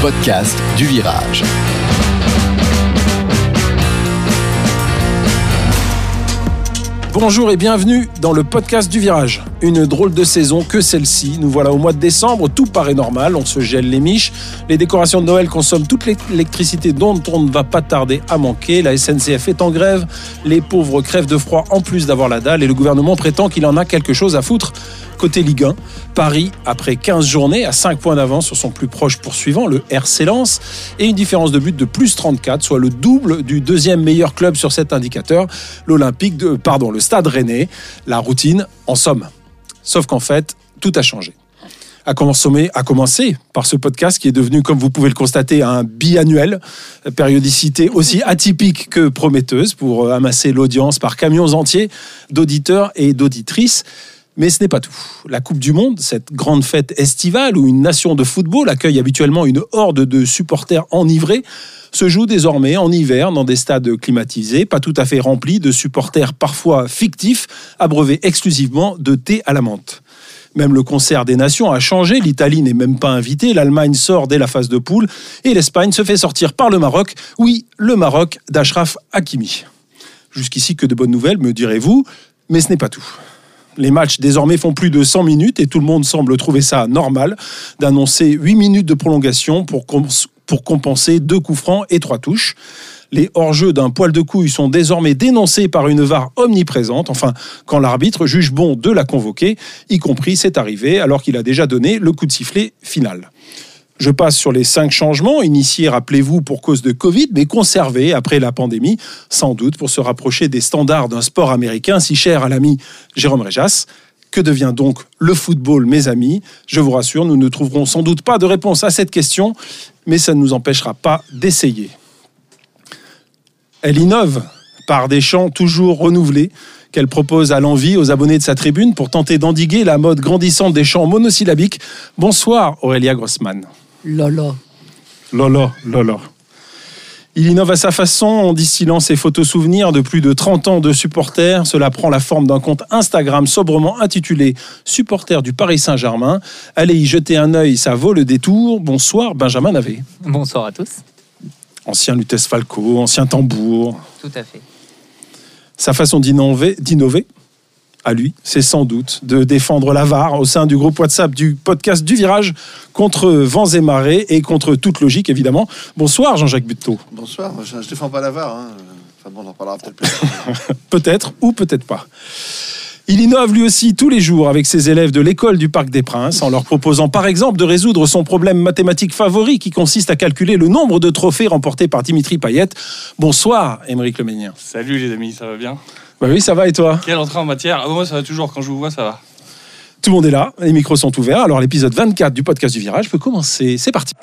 podcast du virage. Bonjour et bienvenue dans le podcast du virage. Une drôle de saison que celle-ci. Nous voilà au mois de décembre, tout paraît normal, on se gèle les miches, les décorations de Noël consomment toute l'électricité dont on ne va pas tarder à manquer, la SNCF est en grève, les pauvres crèvent de froid en plus d'avoir la dalle et le gouvernement prétend qu'il en a quelque chose à foutre. Côté Ligue 1, Paris, après 15 journées, a 5 points d'avance sur son plus proche poursuivant, le RC Lens, et une différence de but de plus 34, soit le double du deuxième meilleur club sur cet indicateur, l'Olympique de, pardon, le Stade Rennais. La routine, en somme. Sauf qu'en fait, tout a changé. À commencer, à commencer par ce podcast qui est devenu, comme vous pouvez le constater, un biannuel, périodicité aussi atypique que prometteuse pour amasser l'audience par camions entiers d'auditeurs et d'auditrices. Mais ce n'est pas tout. La Coupe du Monde, cette grande fête estivale où une nation de football accueille habituellement une horde de supporters enivrés, se joue désormais en hiver dans des stades climatisés, pas tout à fait remplis de supporters parfois fictifs, abreuvés exclusivement de thé à la menthe. Même le concert des nations a changé, l'Italie n'est même pas invitée, l'Allemagne sort dès la phase de poule et l'Espagne se fait sortir par le Maroc, oui, le Maroc d'Ashraf Hakimi. Jusqu'ici que de bonnes nouvelles, me direz-vous, mais ce n'est pas tout. Les matchs désormais font plus de 100 minutes et tout le monde semble trouver ça normal d'annoncer 8 minutes de prolongation pour, compenser deux coups francs et trois touches. Les hors-jeux d'un poil de couille sont désormais dénoncés par une VAR omniprésente, enfin, quand l'arbitre juge bon de la convoquer, y compris cette arrivée, alors qu'il a déjà donné le coup de sifflet final. Je passe sur les cinq changements, initiés, rappelez-vous, pour cause de Covid, mais conservés après la pandémie, sans doute pour se rapprocher des standards d'un sport américain si cher à l'ami Jérôme Réjas. Que devient donc le football, mes amis? Je vous rassure, nous ne trouverons sans doute pas de réponse à cette question, mais ça ne nous empêchera pas d'essayer. Elle innove par des chants toujours renouvelés qu'elle propose à l'envie aux abonnés de sa tribune pour tenter d'endiguer la mode grandissante des chants monosyllabiques. Bonsoir Aurélia Grossman. Lolo. Lolo, Lolo. Il innove à sa façon en distillant ses photos souvenirs de plus de 30 ans de supporters. Cela prend la forme d'un compte Instagram sobrement intitulé Supporters du Paris Saint-Germain. Allez y jeter un œil, ça vaut le détour. Bonsoir Benjamin Navet. Bonsoir à tous. Ancien Lutès Falco, ancien tambour. Tout à fait. Sa façon d'innover, d'innover à lui, c'est sans doute de défendre la VAR au sein du groupe WhatsApp du podcast du Virage contre vents et marées et contre toute logique, évidemment. Bonsoir, Jean-Jacques Buteau. Bonsoir, je ne défends pas la VAR. Hein. Enfin bon, on en parlera peut-être plus. peut-être ou peut-être pas. Il innove lui aussi tous les jours avec ses élèves de l'école du Parc des Princes en leur proposant par exemple de résoudre son problème mathématique favori qui consiste à calculer le nombre de trophées remportés par Dimitri Payet. Bonsoir, Émeric Leménien. Salut les amis, ça va bien? Bah oui, ça va et toi? Quelle entrée en matière? Ah, Moi, ça va toujours. Quand je vous vois, ça va. Tout le monde est là, les micros sont ouverts. Alors, l'épisode 24 du podcast du Virage peut commencer. C'est parti.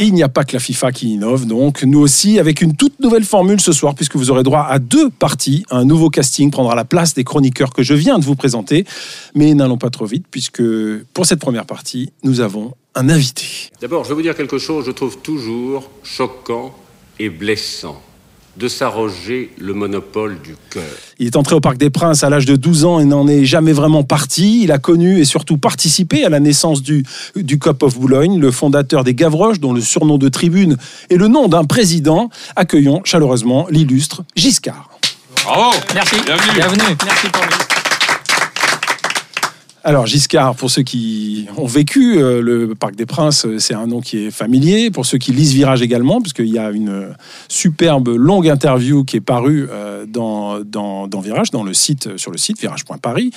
Il n'y a pas que la FIFA qui innove, donc nous aussi, avec une toute nouvelle formule ce soir, puisque vous aurez droit à deux parties. Un nouveau casting prendra la place des chroniqueurs que je viens de vous présenter. Mais n'allons pas trop vite, puisque pour cette première partie, nous avons un invité. D'abord, je vais vous dire quelque chose, je trouve toujours choquant et blessant de s'arroger le monopole du cœur. Il est entré au Parc des Princes à l'âge de 12 ans et n'en est jamais vraiment parti. Il a connu et surtout participé à la naissance du, du Cop of Boulogne, le fondateur des Gavroches, dont le surnom de tribune est le nom d'un président. Accueillons chaleureusement l'illustre Giscard. Bravo Merci. Bienvenue. Bienvenue. Merci pour alors Giscard, pour ceux qui ont vécu euh, le Parc des Princes, euh, c'est un nom qui est familier. Pour ceux qui lisent Virage également, puisqu'il y a une superbe longue interview qui est parue euh, dans, dans, Virage, dans le site, sur le site virage.paris,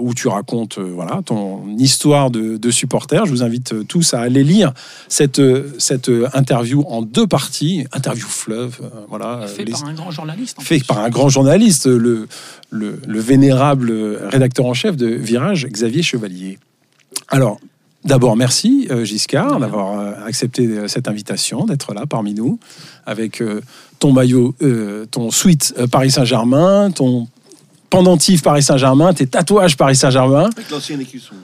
où tu racontes voilà, ton histoire de, de, supporter. Je vous invite tous à aller lire cette, cette interview en deux parties, interview fleuve. voilà, fait par un grand journaliste. Fait par un grand journaliste, le, le, le vénérable rédacteur en chef de Virage, Xavier Chevalier. Alors, D'abord, merci euh, Giscard d'avoir euh, accepté euh, cette invitation, d'être là parmi nous, avec ton maillot, ton suite Paris Saint-Germain, ton pendentif Paris Saint-Germain, tes tatouages Paris Saint-Germain. Avec l'ancien écusson.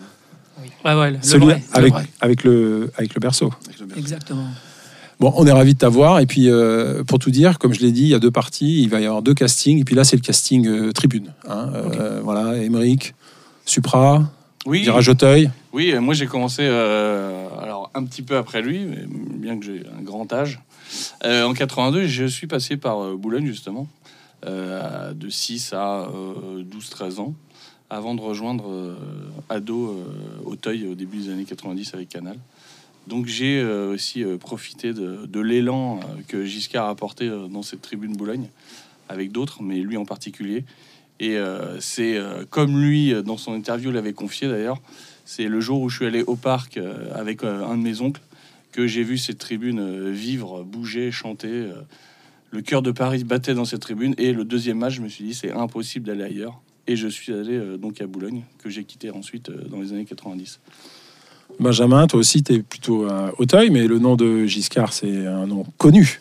Ouais, ouais, le Celui vrai, avec, le vrai. avec, le, avec le berceau. Exactement. Bon, on est ravis de t'avoir. Et puis, euh, pour tout dire, comme je l'ai dit, il y a deux parties. Il va y avoir deux castings. Et puis là, c'est le casting euh, tribune. hein. Euh, Voilà, Émeric, Supra, Oui, Virage Auteuil. oui moi j'ai commencé alors un petit peu après lui, mais bien que j'ai un grand âge. En 82, je suis passé par Boulogne justement, de 6 à 12-13 ans, avant de rejoindre euh, Ado euh, Auteuil au début des années 90 avec Canal. Donc j'ai euh, aussi euh, profité de, l'élan euh, que Giscard a apporté dans cette tribune Boulogne, avec d'autres, mais lui en particulier. Et c'est comme lui, dans son interview, l'avait confié d'ailleurs, c'est le jour où je suis allé au parc avec un de mes oncles que j'ai vu cette tribune vivre, bouger, chanter. le cœur de Paris battait dans cette tribune. Et le deuxième match, je me suis dit, c'est impossible d'aller ailleurs. Et je suis allé donc à Boulogne, que j'ai quitté ensuite dans les années 90. Benjamin, toi aussi, tu es plutôt à Auteuil, mais le nom de Giscard, c'est un nom connu.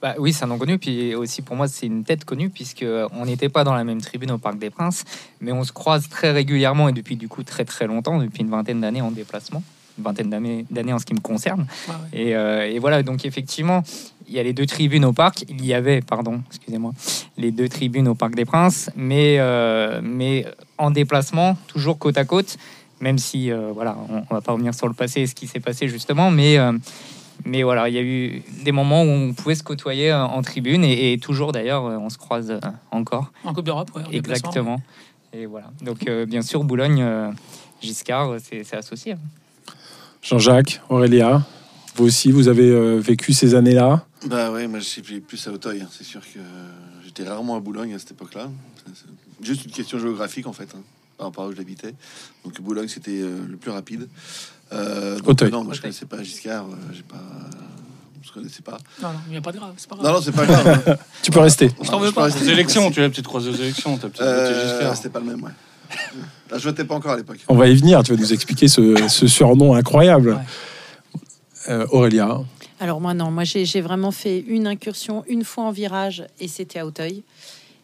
Bah oui, c'est un nom connu, puis aussi pour moi c'est une tête connue puisque on n'était pas dans la même tribune au Parc des Princes, mais on se croise très régulièrement et depuis du coup très très longtemps, depuis une vingtaine d'années en déplacement, une vingtaine d'années d'années en ce qui me concerne. Ouais. Et, euh, et voilà, donc effectivement, il y a les deux tribunes au parc. Il y avait, pardon, excusez-moi, les deux tribunes au Parc des Princes, mais, euh, mais en déplacement, toujours côte à côte, même si, euh, voilà, on, on va pas revenir sur le passé et ce qui s'est passé justement, mais, euh, mais voilà, il y a eu des moments où on pouvait se côtoyer euh, en tribune et, et toujours d'ailleurs, on se croise encore. En Coupe d'Europe. Exactement. Et voilà. Donc, euh, bien sûr, Boulogne, euh, Giscard, c'est associé. Jean-Jacques, Aurélia, vous aussi, vous avez euh, vécu ces années-là? Bah ouais, moi je suis plus à Auteuil. hein. C'est sûr que j'étais rarement à Boulogne à cette époque-là. Juste une question géographique en fait, hein, par rapport à où j'habitais. Donc Boulogne c'était euh, le plus rapide. Euh, donc, Auteuil. Non, moi je connaissais pas Giscard. euh, j'ai pas, je connaissais pas. Non, non, il n'y a pas de grave. C'est pas grave. Non non, c'est pas grave. hein. Tu peux rester. Je t'en veux pas. rester. Aux élections, tu l'as peut-être croisé aux élections, voté Euh, Giscard. c'était pas le même, ouais. Là, je votais pas encore à l'époque. On va y venir. Tu vas nous expliquer ce, ce surnom incroyable. Ouais. Euh, Aurélia, Alors moi non, moi j'ai j'ai vraiment fait une incursion une fois en virage et c'était à Auteuil.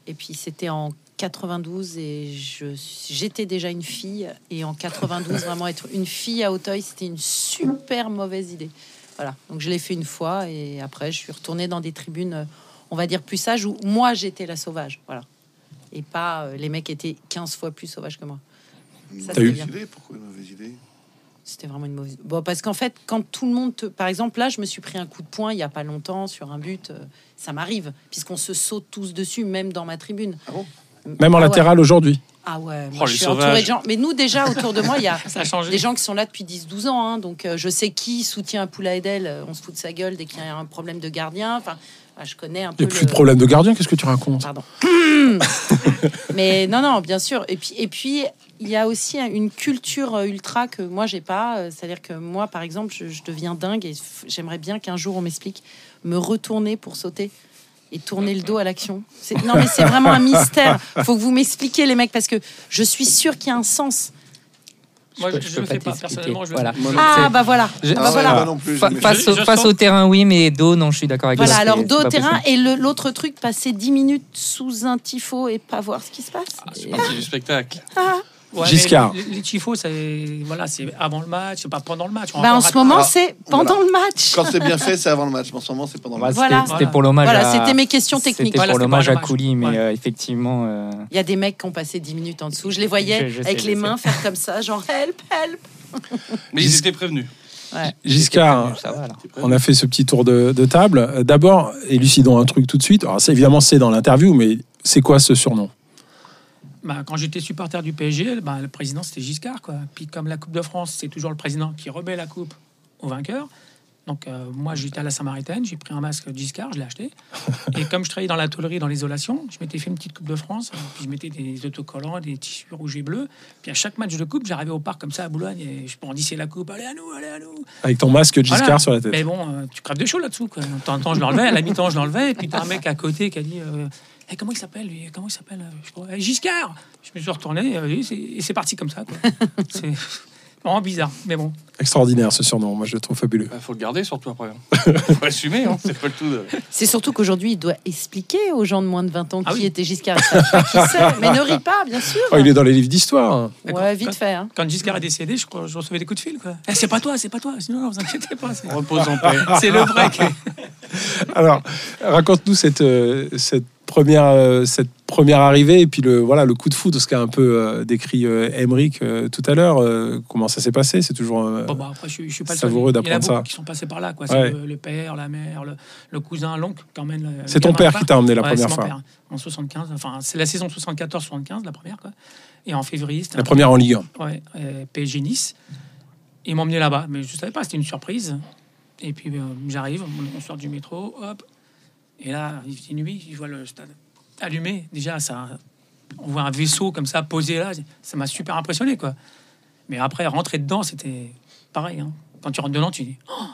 Et puis c'était en 92 et je j'étais déjà une fille et en 92 vraiment être une fille à Auteuil c'était une super mauvaise idée. Voilà donc je l'ai fait une fois et après je suis retournée dans des tribunes on va dire plus sages où moi j'étais la sauvage voilà et pas euh, les mecs étaient 15 fois plus sauvages que moi. Ça, T'as eu- bien. Idée Pourquoi une mauvaise idée? C'était vraiment une mauvaise. Bon, parce qu'en fait, quand tout le monde te. Par exemple, là, je me suis pris un coup de poing il n'y a pas longtemps sur un but. euh, Ça m'arrive, puisqu'on se saute tous dessus, même dans ma tribune. Ah bon? Même en Ah ouais. latéral aujourd'hui. Ah ouais, moi, Oh, je entourée de gens. Mais nous, déjà, autour de moi, il y a des gens qui sont là depuis 10-12 ans. hein, donc, euh, je sais qui soutient un poula Edel. euh, On se fout de sa gueule dès qu'il y a un problème de gardien. Enfin, ah, je connais un Il peu. n'y a plus le- de problème de gardien. Qu'est-ce que tu racontes? Pardon. Mais non, non, bien sûr. Et puis, et puis, il y a aussi une culture euh, ultra que moi j'ai pas. C'est-à-dire que moi, par exemple, je, je deviens dingue et j'aimerais bien qu'un jour on m'explique me retourner pour sauter et tourner le dos à l'action. Non, mais c'est vraiment un mystère. Faut que vous m'expliquiez les mecs parce que je suis sûre qu'il y a un sens. Moi, je je ne peux le pas fais pas. Personnellement, je Voilà. Moi Ah bah voilà. Je- Ah, bah Ah, voilà. non plus. Fa- face, au, Je face sens- au terrain, oui, mais dos, non, je suis d'accord avec Voilà, alors dos au terrain possible. et l'autre truc, passer 10 minutes sous un tifo et pas voir ce qui se passe. Ah, c'est parti du spectacle. Ouais, Giscard. Les, les tifos, c'est voilà, c'est avant le match, c'est pas pendant le match. On Bah, en ce moment, c'est pendant voilà. le match. Quand c'est bien fait, c'est avant le match. En ce moment, c'est pendant le match. c'était- Voilà. C'était pour l'hommage Voilà, à- c'était mes questions techniques. C'était Voilà, pour l'hommage à. Couli, mais Ouais. euh, effectivement. euh, Il y a des mecs qui ont passé 10 minutes en dessous. Je les voyais Je- je sais, avec les sais. mains faire comme ça, genre help, help. Mais ils étaient prévenus. Giscard, étaient prévenus. on a fait ce petit tour de, de table. D'abord, élucidons un truc tout de suite. Alors, évidemment, c'est dans l'interview, mais c'est quoi ce surnom? Bah, quand j'étais supporter du PSG, bah, le président c'était Giscard. Quoi. Puis comme la Coupe de France, c'est toujours le président qui remet la coupe au vainqueur. Donc euh, moi j'étais à la Samaritaine, j'ai pris un masque Giscard, je l'ai acheté. Et comme je travaillais dans la tôlerie, dans l'isolation, je m'étais fait une petite Coupe de France. Puis je mettais des autocollants, des tissus rouges et bleus. Puis à chaque match de coupe, j'arrivais au parc comme ça à Boulogne et je brandissais la coupe. Allez à nous, allez à nous. Avec ton masque Giscard Voilà. sur la tête. Mais bon, euh, tu crèves de chaud là-dessous. De temps en temps, je l'enlevais. À la mi-temps, je l'enlevais. Et puis, t'as un mec à côté qui a dit euh, Eh, Comment il s'appelle lui? Comment il s'appelle euh, Eh, Giscard Je me suis retourné euh, et c'est- et c'est parti comme ça. C'est- Vraiment bizarre, mais bon. Extraordinaire ce surnom, moi je le trouve fabuleux. Il faut le garder surtout après. hein. faut assumer, hein, c'est pas le tout. De... C'est surtout qu'aujourd'hui, il doit expliquer aux gens de moins de 20 ans Ah qui oui. était Giscard. Mais ne ris pas, bien sûr. Oh, il est dans les livres d'histoire. Ouais, vite fait. hein. Quand Giscard est décédé, je, crois, je recevais des coups de fil. Quoi. Eh, c'est pas toi, c'est pas toi. Sinon, non, vous inquiétez pas. Repose en paix. c'est le vrai. qui- Alors, raconte-nous cette, euh, cette, première, euh, cette première arrivée et puis le, voilà, le coup de foudre, ce qu'a un peu euh, décrit Emmerich euh, tout à l'heure. Comment ça s'est passé C'est toujours. Bon, bah, après, je, je suis pas le Savoureux d'apprendre ça. qui sont passés par là. Quoi. Ouais. Le, le père, la mère, le, le cousin, l'oncle, quand même. le- c'est ton père qui t'a emmené la Ouais, première mon fois. père, en 75. Enfin, c'est la saison 74-75, la première. Quoi. Et en février, c'était La première en Ligue 1. Ouais, PSG Nice. Ils m'ont emmené là-bas, mais je savais pas, c'était une surprise. Et puis euh, j'arrive, on- on sort du métro, hop. Et là, il fait nuit, je vois le stade allumé. Déjà, ça, on voit un vaisseau comme ça posé là. Ça m'a super impressionné, quoi. Mais après, rentrer dedans, c'était pareil. hein. Quand tu rentres dedans, tu dis, oh,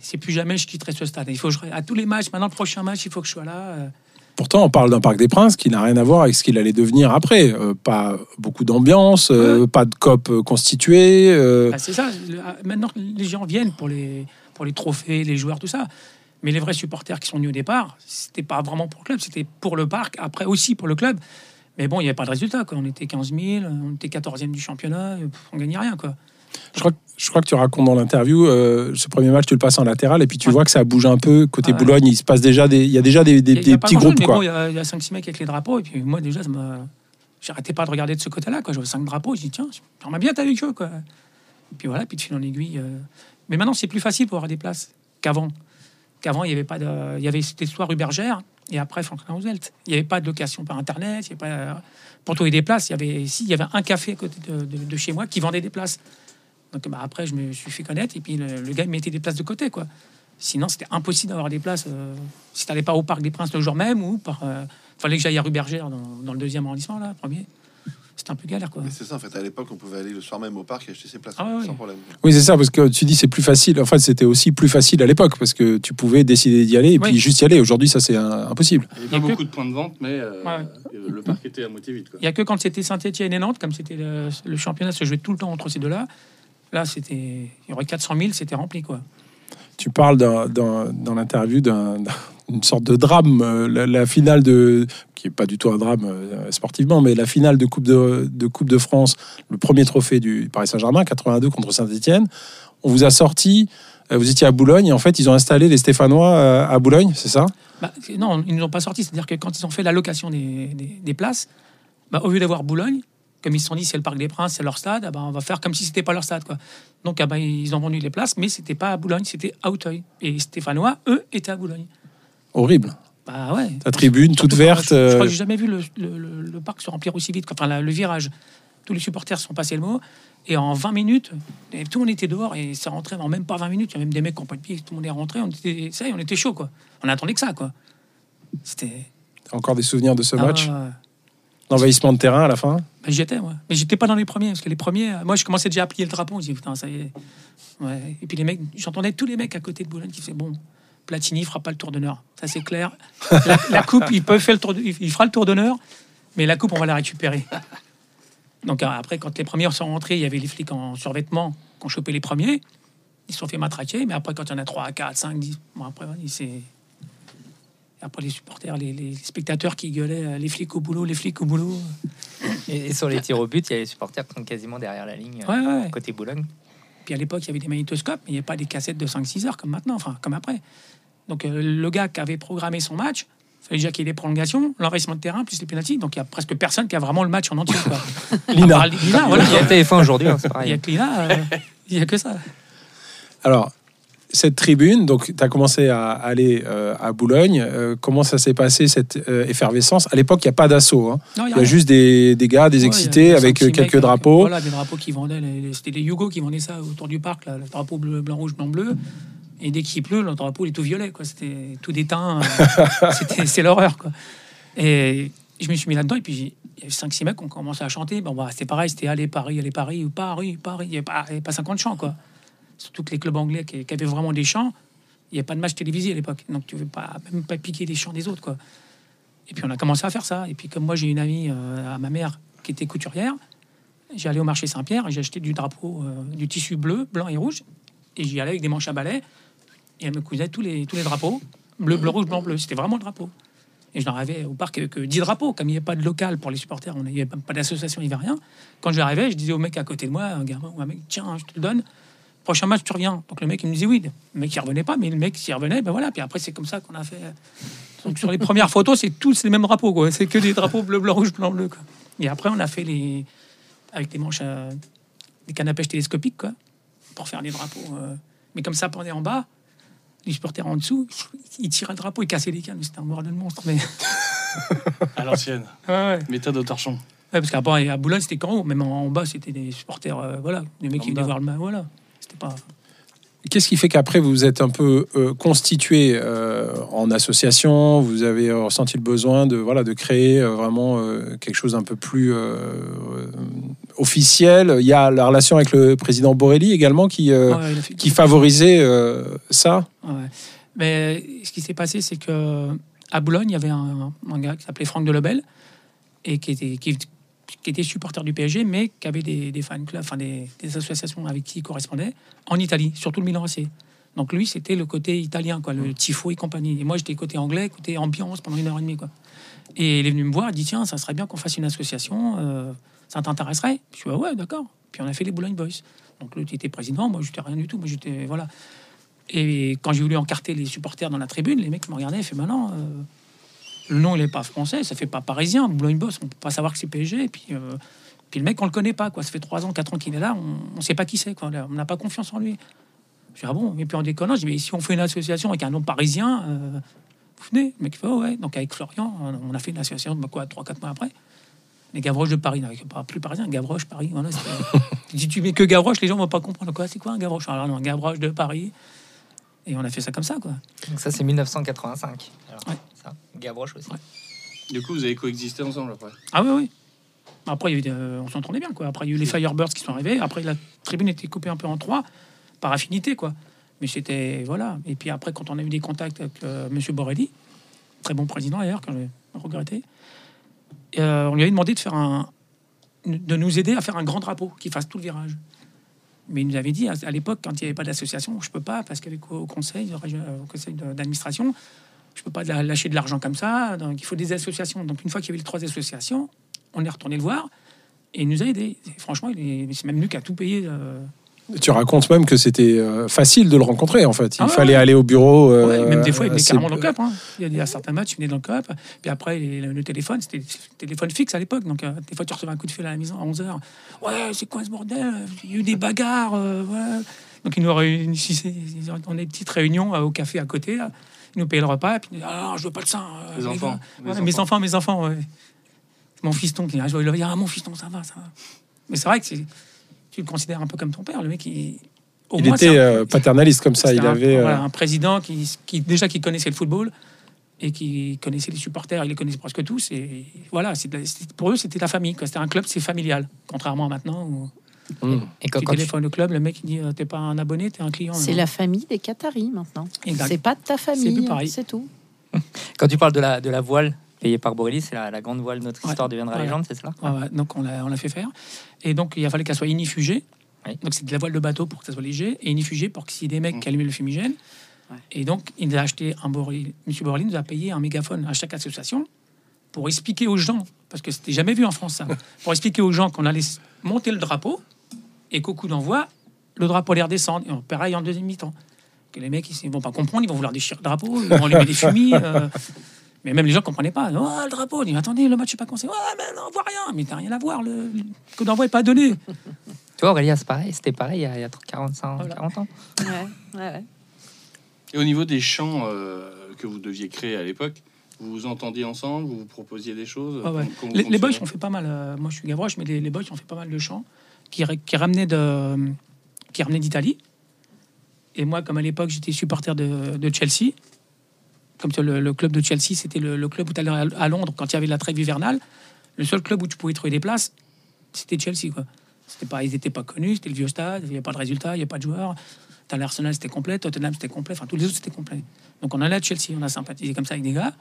c'est plus jamais je quitterai ce stade. Il faut que je, à tous les matchs, maintenant le prochain match, il faut que je sois là. euh. Pourtant, on parle d'un Parc des Princes qui n'a rien à voir avec ce qu'il allait devenir après. Euh, pas beaucoup d'ambiance, euh, pas de COP constituée. euh, Bah, c'est ça. Ah, Maintenant, les gens viennent pour les, pour les trophées, les joueurs, tout ça. Mais les vrais supporters qui sont venus au départ, c'était pas vraiment pour le club, c'était pour le parc, après aussi pour le club. Mais bon, il n'y avait pas de résultat. Quoi. On était 15 000, on était 14e du championnat, on gagnait rien. Quoi. Je crois, que- je crois que tu racontes dans l'interview, euh, ce premier match, tu le passes en latéral et puis tu Ouais. vois que ça bouge un peu. Côté Ah ouais. Boulogne, il se passe déjà des, il y a déjà des, des- y a- y des a petits groupes. bon, il y a, a 5-6 mecs avec les drapeaux. Et puis moi, déjà, ça j'arrêtais pas de regarder de ce côté-là. Quoi. J'avais 5 drapeaux. Je dis, tiens, j'aimerais bien être avec eux. Quoi. Et puis voilà, puis de fil en aiguille. euh. Mais maintenant, c'est plus facile pour avoir des places qu'avant. Qu'avant, il y avait pas de. Il y avait rue Bergère et après Franklin Roosevelt. Il n'y avait pas de location par Internet. Il y avait pas, pour trouver des places, il y avait, si, il y avait un café côté de, chez moi qui vendait des places. Donc bah, après, je me suis fait connaître et puis le, le gars il mettait des places de côté. quoi. Sinon, c'était impossible d'avoir des places euh, si tu n'allais pas au Parc des Princes le jour même ou par. euh, fallait que j'aille à rue Bergère dans, dans le deuxième arrondissement, là, premier. C'était un peu galère, quoi. C'est ça, en fait. À l'époque, on pouvait aller le soir même au parc et acheter ses places Ah sans ouais. problème. Oui, c'est ça, parce que tu dis c'est plus facile. En fait, c'était aussi plus facile à l'époque parce que tu pouvais décider d'y aller et puis Oui. juste y aller. Aujourd'hui, ça c'est impossible. Il y avait Il y a pas que- beaucoup de points de vente, mais euh, Ouais. euh, le parc était à moitié vide. Quoi. Il n'y a que quand c'était Saint-Etienne et Nantes, comme c'était le, le championnat se jouait tout le temps entre ces deux-là. Là, c'était. Il y aurait 400 000, c'était rempli, quoi. Tu parles d'un- d'un- dans l'interview d'un- d'une sorte de drame. euh, La, finale de. qui n'est pas du tout un drame euh, sportivement, mais la finale de Coupe de, Coupe de France, le premier trophée du Paris Saint-Germain, 82 contre Saint-Etienne. On vous a sorti. euh, Vous étiez à Boulogne et en fait, ils ont installé les Stéphanois à Boulogne, c'est ça? Bah, non, ils ne nous ont pas sortis. C'est-à-dire que quand ils ont fait l'allocation des, des, des places, bah, au lieu d'avoir Boulogne, comme ils se sont dit c'est le Parc des Princes, c'est leur stade, ah bah, on va faire comme si c'était pas leur stade. Quoi. Donc ah bah, ils ont vendu les places, mais c'était pas à Boulogne, c'était à Auteuil. Et Stéphanois, eux, étaient à Boulogne. Horrible. Bah ouais. Ta tribune toute verte. Je, je crois euh, que j'ai jamais vu le, le- le- le parc se remplir aussi vite. Enfin, la- le virage. Tous les supporters sont passés le mot. Et en 20 minutes, et tout le monde était dehors et ça rentrait en même pas 20 minutes. Il y a même des mecs qui n'ont pas de pied. Tout le monde est rentré. On était, ça y est, on était chaud, quoi. On attendait que ça, quoi. C'était. Encore des souvenirs de ce Ah, match ouais, ouais. L'envahissement de terrain à la fin Bah, J'y étais, moi. Mais j'étais pas dans les premiers, parce que les premiers, euh, moi, je commençais déjà à plier le drapeau. Je disais, putain, ça y est. Ouais. Et puis les mecs, j'entendais tous les mecs à côté de Boulogne qui faisaient, bon, Platini fera pas le tour d'honneur. Ça, c'est clair. La, la coupe, il peut faire le tour, il fera le tour d'honneur, mais la coupe, on va la récupérer. Donc euh, après, quand les premiers sont rentrés, il y avait les flics en survêtement qui ont chopé les premiers. Ils se sont fait matraquer, mais après, quand il y en a 3, 4, 5, 10, bon, après, c'est. Après, les supporters, les, les spectateurs qui gueulaient euh, les flics au boulot, les flics au boulot. Et, et sur les tirs au but, il y a les supporters qui sont quasiment derrière la ligne, Ouais, ouais. côté Boulogne. Puis à l'époque, il y avait des magnétoscopes, mais il n'y avait pas des cassettes de 5-6 heures comme maintenant, enfin, comme après. Donc euh, le gars qui avait programmé son match, il fallait déjà qu'il y ait des prolongations, l'envahissement de terrain, plus les pénaltys. Donc il y a presque personne qui a vraiment le match en entier. Quoi. Lina. Lina, voilà. Il y a TF1 aujourd'hui, hein, c'est Il n'y pareil. a que Lina, euh, il n'y a que ça. Alors, cette tribune, donc tu as commencé à aller euh, à Boulogne. Euh, comment ça s'est passé cette euh, effervescence? À l'époque, il n'y a pas d'assaut. hein. Il y a juste des, des gars, des Ouais, excités a avec quelques mecs drapeaux. Voilà, des drapeaux qui vendaient. C'était les Yougos qui vendaient ça autour du parc, là, le drapeau bleu, blanc, rouge, blanc, bleu. Et dès qu'il pleut, le drapeau il est tout violet. C'était tout déteint. C'est l'horreur. Et je me suis mis là-dedans. Et puis, il y avait 5-6 mecs qui ont commencé à chanter. Bon, bah, c'était pareil. C'était Allez, Paris, allez, Paris, ou Paris, Paris. Il n'y avait pas 50 chants. Quoi. Surtout les clubs anglais qui, avaient vraiment des chants, il n'y avait pas de match télévisé à l'époque. Donc, tu ne veux pas, même pas piquer les chants des autres. Quoi. Et puis on a commencé à faire ça. Et puis comme moi j'ai une amie euh, à ma mère qui était couturière, J'ai allé au marché Saint-Pierre et j'ai acheté du drapeau, euh, du tissu bleu, blanc et rouge. Et j'y allais avec des manches à balai. Et elle me cousait tous les, tous les drapeaux. Bleu, bleu, rouge, blanc, bleu. C'était vraiment le drapeau. Et je n'arrivais au parc que 10 drapeaux. Comme il n'y avait pas de local pour les supporters, on n'avait pas, pas d'association, il n'y avait rien. Quand j'arrivais, je disais au mec à côté de moi, un ou un mec, tiens, je te le donne. Prochain match, tu reviens. Donc le mec, il me disait oui. Le mec, il revenait pas, mais le mec, s'il revenait, ben voilà. Puis après, c'est comme ça qu'on a fait. Donc sur les premières photos, c'est tous les mêmes drapeaux, quoi. C'est que des drapeaux bleu, blanc, rouge, blanc, bleu, quoi. Et après, on a fait les. avec des manches, euh, des cannes à pêche télescopiques, quoi, pour faire les drapeaux. euh. Mais comme ça pendait en bas, les supporters en dessous, ils tiraient le drapeau, ils cassaient les cannes. C'était un bordel de monstre. Mais... À l'ancienne. Ouais, ouais. Méthode au torchon. Ouais, parce qu'après, à Boulogne, c'était qu'en haut. Même en, en bas, c'était des supporters, euh, voilà. Des mecs En qui venaient voir le match, voilà. Pas. Qu'est-ce qui fait qu'après vous êtes un peu euh, constitué euh, en association? Vous avez euh, ressenti le besoin de voilà de créer euh, vraiment quelque chose un peu plus officiel? Il y a la relation avec le président Borelli également qui Ouais, fait- qui favorisait ça? Ouais. Mais ce qui s'est passé, c'est que à Boulogne, il y avait un, un gars qui s'appelait Franck Delobel et qui était, qui, qui était supporter du PSG, mais qui avait des, des enfin des, associations avec qui il correspondait en Italie, surtout le Milan AC. Donc lui, c'était le côté italien, quoi, le tifo et compagnie. Et moi, j'étais côté anglais, côté ambiance pendant une heure et demie, quoi. Et il est venu me voir, il dit tiens, ça serait bien qu'on fasse une association, euh, ça t'intéresserait? Je suis ah ouais, d'accord. Puis on a fait les Boulogne Boys. Donc lui, tu étais président, moi, j'étais rien du tout, moi, j'étais voilà. Et quand j'ai voulu encarter les supporters dans la tribune, les mecs me regardaient et fait maintenant, euh, le nom il est pas français, ça fait pas parisien, Boulogne Boss, on peut pas savoir que c'est PSG. Et puis, euh, puis le mec on le connaît pas quoi, ça fait trois ans, quatre ans qu'il est là, on, on sait pas qui c'est quoi, on n'a pas confiance en lui. Je dis ah bon, et puis en déconnant, je dis mais si on fait une association avec un nom parisien, euh, vous venez, le mec il fait oh ouais, donc avec Florian, on- a fait une association de quoi trois quatre mois après. Les Gavroches de Paris, non, pas plus parisien, Gavroche Paris. Voilà, si tu mets que Gavroche, les gens vont pas comprendre quoi. C'est quoi un Gavroche? Alors non, Gavroche de Paris. Et on a fait ça comme ça, quoi. Donc ça, c'est 1985. Alors, Ouais. ça, Gavroche aussi. Du coup, vous avez coexisté ensemble après? Ah oui, oui. Après, il y euh, on s'entendait bien, quoi. Après, il y a eu les Firebirds qui sont arrivés. Après, la tribune était coupée un peu en trois, par affinité, quoi. Mais c'était, voilà. Et puis après, quand on a eu des contacts avec euh, Monsieur Borelli, très bon président d'ailleurs, que j'ai regretté, euh, on lui avait demandé de faire un, de nous aider à faire un grand drapeau qui fasse tout le virage. Mais il nous avait dit à, l'époque, quand il n'y avait pas d'association, je peux pas, parce qu'avec au conseil, au conseil d'administration, je peux pas lâcher de l'argent comme ça. Donc il faut des associations. Donc une fois qu'il y avait les trois associations, on est retourné le voir et il nous a aidés. Et franchement, c'est même lui qui a tout payé. euh, Tu racontes même que c'était euh, facile de le rencontrer en fait. Il Ah fallait ouais. aller au bureau. euh, ouais, même des fois, il venait carrément dans le cup. hein. Il y a certains matchs, il venait dans le cup. Puis après, le, téléphone, c'était le téléphone fixe à l'époque. Donc, euh, des fois, tu recevais un coup de fil à la maison à 11h. Ouais, c'est quoi ce bordel? Il y a eu des bagarres. euh, voilà. Donc, il nous réunissait. On a des petites réunions euh, au café à côté. Là. Il nous payait le repas. Et puis, il dit, ah, je veux pas de ça. euh, Les les enfants, gars. les Voilà, enfants. Mes enfants, mes enfants. ouais. Mon fiston qui ah, je vais lui dire, ah, mon fiston, ça va, ça va. Mais c'est vrai que c'est- tu le considères un peu comme ton père. Le mec, il, au Il moins, était un- euh, paternaliste comme ça. Il un- avait. euh, voilà, un président qui, qui déjà qui connaissait le football et qui connaissait les supporters, il les connaissait presque tous. Et voilà, c'est pour eux, c'était la famille. C'était un club, c'est familial. Contrairement à maintenant où. Et quand, tu quand tu- téléphones au club, le mec il dit euh, T'es pas un abonné, t'es un client. C'est la famille des Qataris maintenant. C'est pas de ta famille, c'est tout. quand tu parles de la, de la voile payée par Borelli, c'est la, la grande voile de notre Ouais. histoire deviendra légende, c'est cela Ouais, ouais, donc on l'a, on l'a fait faire. Et donc il a fallu qu'elle soit inifugée. Donc c'est de la voile de bateau pour que ça soit léger et inifugée pour que s'il y ait des mecs qui allument le fumigène. Ouais. Et donc il nous a acheté un Borelli. Monsieur Borelli nous a payé un mégaphone à chaque association pour expliquer aux gens, parce que c'était jamais vu en France ça, pour expliquer aux gens qu'on allait monter le drapeau et qu'au coup d'envoi, le drapeau allait redescendre. Et on pareil en deuxième mi-temps. Que les mecs ils ne vont pas comprendre, ils vont vouloir déchirer le drapeau, ils vont allumer des fumis. euh, mais même les gens ne comprenaient pas. Oh, le drapeau, on dit, attendez, le match n'est pas commencé. Ouais, mais non, on voit rien. Mais t'as rien à voir. Le, le coup d'envoi n'est pas donné. Toi, Aurélia, c'est pareil, c'était pareil il y a, il y a 45, Voilà. 40 ans. Ouais, ouais, ouais. Et au niveau des chants euh, que vous deviez créer à l'époque, vous vous entendiez ensemble, vous vous proposiez des choses ouais. Les, les boys ont fait pas mal. euh, moi, je suis Gavroche, mais les, les boys ont fait pas mal de chants qui, ra- qui ramenaient de, qui ramenaient d'Italie. Et moi, comme à l'époque, j'étais supporter de, de Chelsea. Comme le, le club de Chelsea, c'était le, le club où tu allais à, Londres quand il y avait la trêve hivernale. Le seul club où tu pouvais trouver des places, c'était Chelsea. Quoi. C'était pas, ils n'étaient pas connus, c'était le vieux stade, il n'y avait pas de résultat, il n'y avait pas de joueurs. T'as l'Arsenal, c'était complet, Tottenham, c'était complet, enfin tous les autres, c'était complet. Donc on allait à Chelsea, on a sympathisé comme ça avec des gars,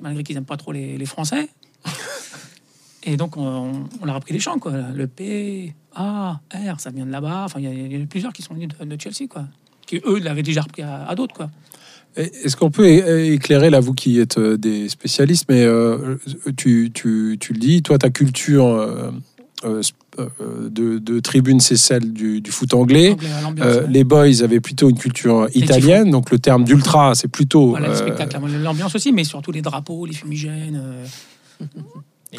malgré qu'ils n'aiment pas trop les, les Français. Et donc, on, on a repris les chants, quoi. Le P, A, R, ça vient de là-bas. Enfin, il y a- il y, en a plusieurs qui sont venus de, de Chelsea, quoi. Qui, eux, l'avaient déjà repris à, à d'autres, quoi. Est-ce qu'on peut éclairer, là, vous qui êtes euh, des spécialistes, mais euh, tu, tu, tu le dis, toi, ta culture euh, de, de tribune, c'est celle du, du foot anglais. Euh, les boys avaient plutôt une culture italienne, donc le terme d'ultra, c'est plutôt. Voilà, le euh, spectacle, l'ambiance aussi, mais surtout les drapeaux, les fumigènes. euh,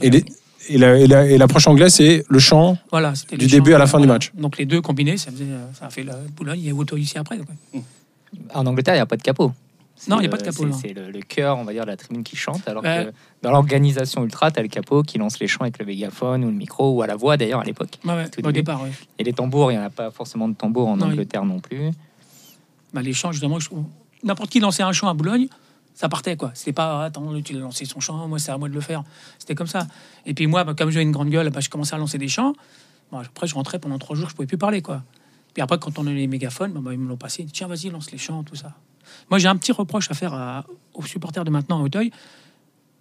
et, les- et la- et la- et l'approche anglaise, c'est le chant. voilà, c'était Du début chants, à la fin du match. Donc les deux combinés, ça, faisait, ça a fait la Boulogne et Auto ici après. En Angleterre, il n'y a pas de capot. Non, il y a pas de capot, c'est- le, le cœur, on va dire, de la tribune qui chante. Alors Ouais. que dans l'organisation ultra, tu as le capot qui lance les chants avec le mégaphone ou le micro ou à la voix d'ailleurs à l'époque. Ouais, au départ, ouais. Et les tambours, il n'y en a pas forcément de tambours en Non, il- Angleterre non plus. Bah, les chants, justement, je n'importe qui lançait un chant à Boulogne, ça partait, quoi. C'était pas, attends, tu as lancé son chant, moi, c'est à moi de le faire. C'était comme ça. Et puis moi, bah, comme j'avais une grande gueule, bah, je commençais à lancer des chants. Bon, après, je rentrais pendant trois jours, je pouvais plus parler, quoi. Puis après, quand on a eu les mégaphones, bah, ils me l'ont passé. Tiens, vas-y, lance les chants, tout ça. Moi, j'ai un petit reproche à faire à- aux supporters de maintenant à Auteuil.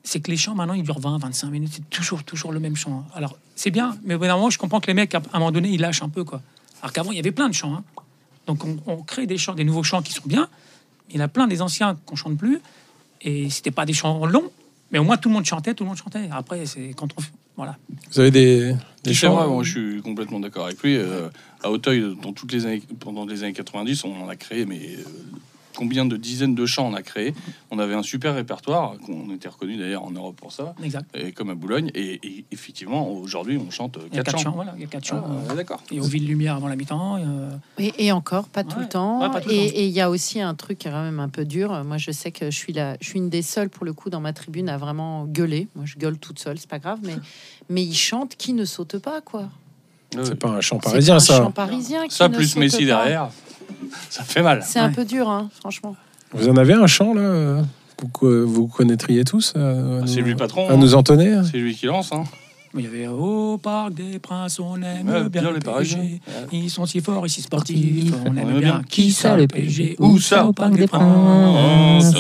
C'est que les chants, maintenant, ils durent 20, 25 minutes. C'est toujours, toujours le même chant. Alors, c'est bien, mais au bout d'un moment, je comprends que les mecs, à un moment donné, ils lâchent un peu, quoi. Alors qu'avant, il y avait plein de chants. hein. Donc, on, on crée des chants, des nouveaux chants qui sont bien. Il y en a plein des anciens qu'on chante plus. Et c'était pas des chants longs, mais au moins tout le monde chantait, tout le monde chantait. Après, c'est quand on. Voilà. Vous avez des, chants vrai, moi je suis complètement d'accord avec lui. Euh, à Auteuil, dans toutes les années, pendant les années 90, on en a créé, mais euh, combien de dizaines de chants on a créé On avait un super répertoire, qu'on était reconnu d'ailleurs en Europe pour ça, Exact. et comme à Boulogne. Et, et effectivement, aujourd'hui, on chante euh, quatre quatre chants. chants. Voilà, il y a quatre Ah, chants. euh, ouais, d'accord. Et au Ville Lumière avant la mi-temps. euh, Et, et encore, pas tout le temps. Ouais, pas tout le et il y a aussi un truc quand même un peu dur. Moi, je sais que je suis, la, je suis une des seules, pour le coup, dans ma tribune à vraiment gueuler. Moi, je gueule toute seule, c'est pas grave. Mais, mais ils chantent qui ne saute pas, quoi. Ouais. C'est pas un chant parisien, un ça. chant parisien qui Ça, plus Messi derrière, ça fait mal. C'est un peu dur, hein, franchement. Vous en avez un chant, là que vous connaîtriez tous euh, Ah, C'est nous- lui le patron. À hein. nous entonner C'est lui qui lance. Hein. Il y avait au Parc des Princes, on aime Ouais, bien, bien le les. PSG. Ouais. Ils sont si forts, ici sportifs. On aime aime bien. bien. Qui ça, le PSG Où ça? Au Parc des Princes.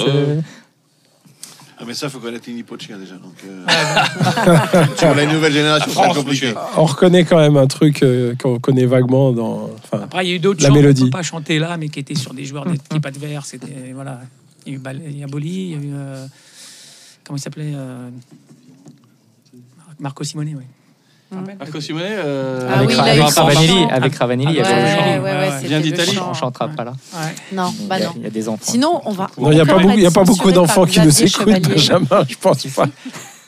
Ah, mais ça, faut connaître Tini Pochia déjà. Donc, euh... sur la nouvelle génération, c'est compliqué. On reconnaît quand même un truc euh, qu'on connaît vaguement dans. Après, il y a eu d'autres chants qu'on peut pas chanter là, mais qui étaient sur des joueurs d'équipe adverse. C'était voilà. Il y a eu Bal- il y a Boli, il y a eu euh, comment il s'appelait euh, Marco Simone, oui. Marco Simone, euh, Ah avec oui, il avec Ravanelli, avec Ravanelli, il y Ah, ouais, le chant. ouais, ouais, c'était Vient d'Italie. On chantera pas là. Ouais. Non, bah il, y a, non. il y a des enfants. Sinon, on va. il n'y a, pas beaucoup- il y a être pas beaucoup censuré d'enfants qui nous écoutent. Benjamin, je pense pas.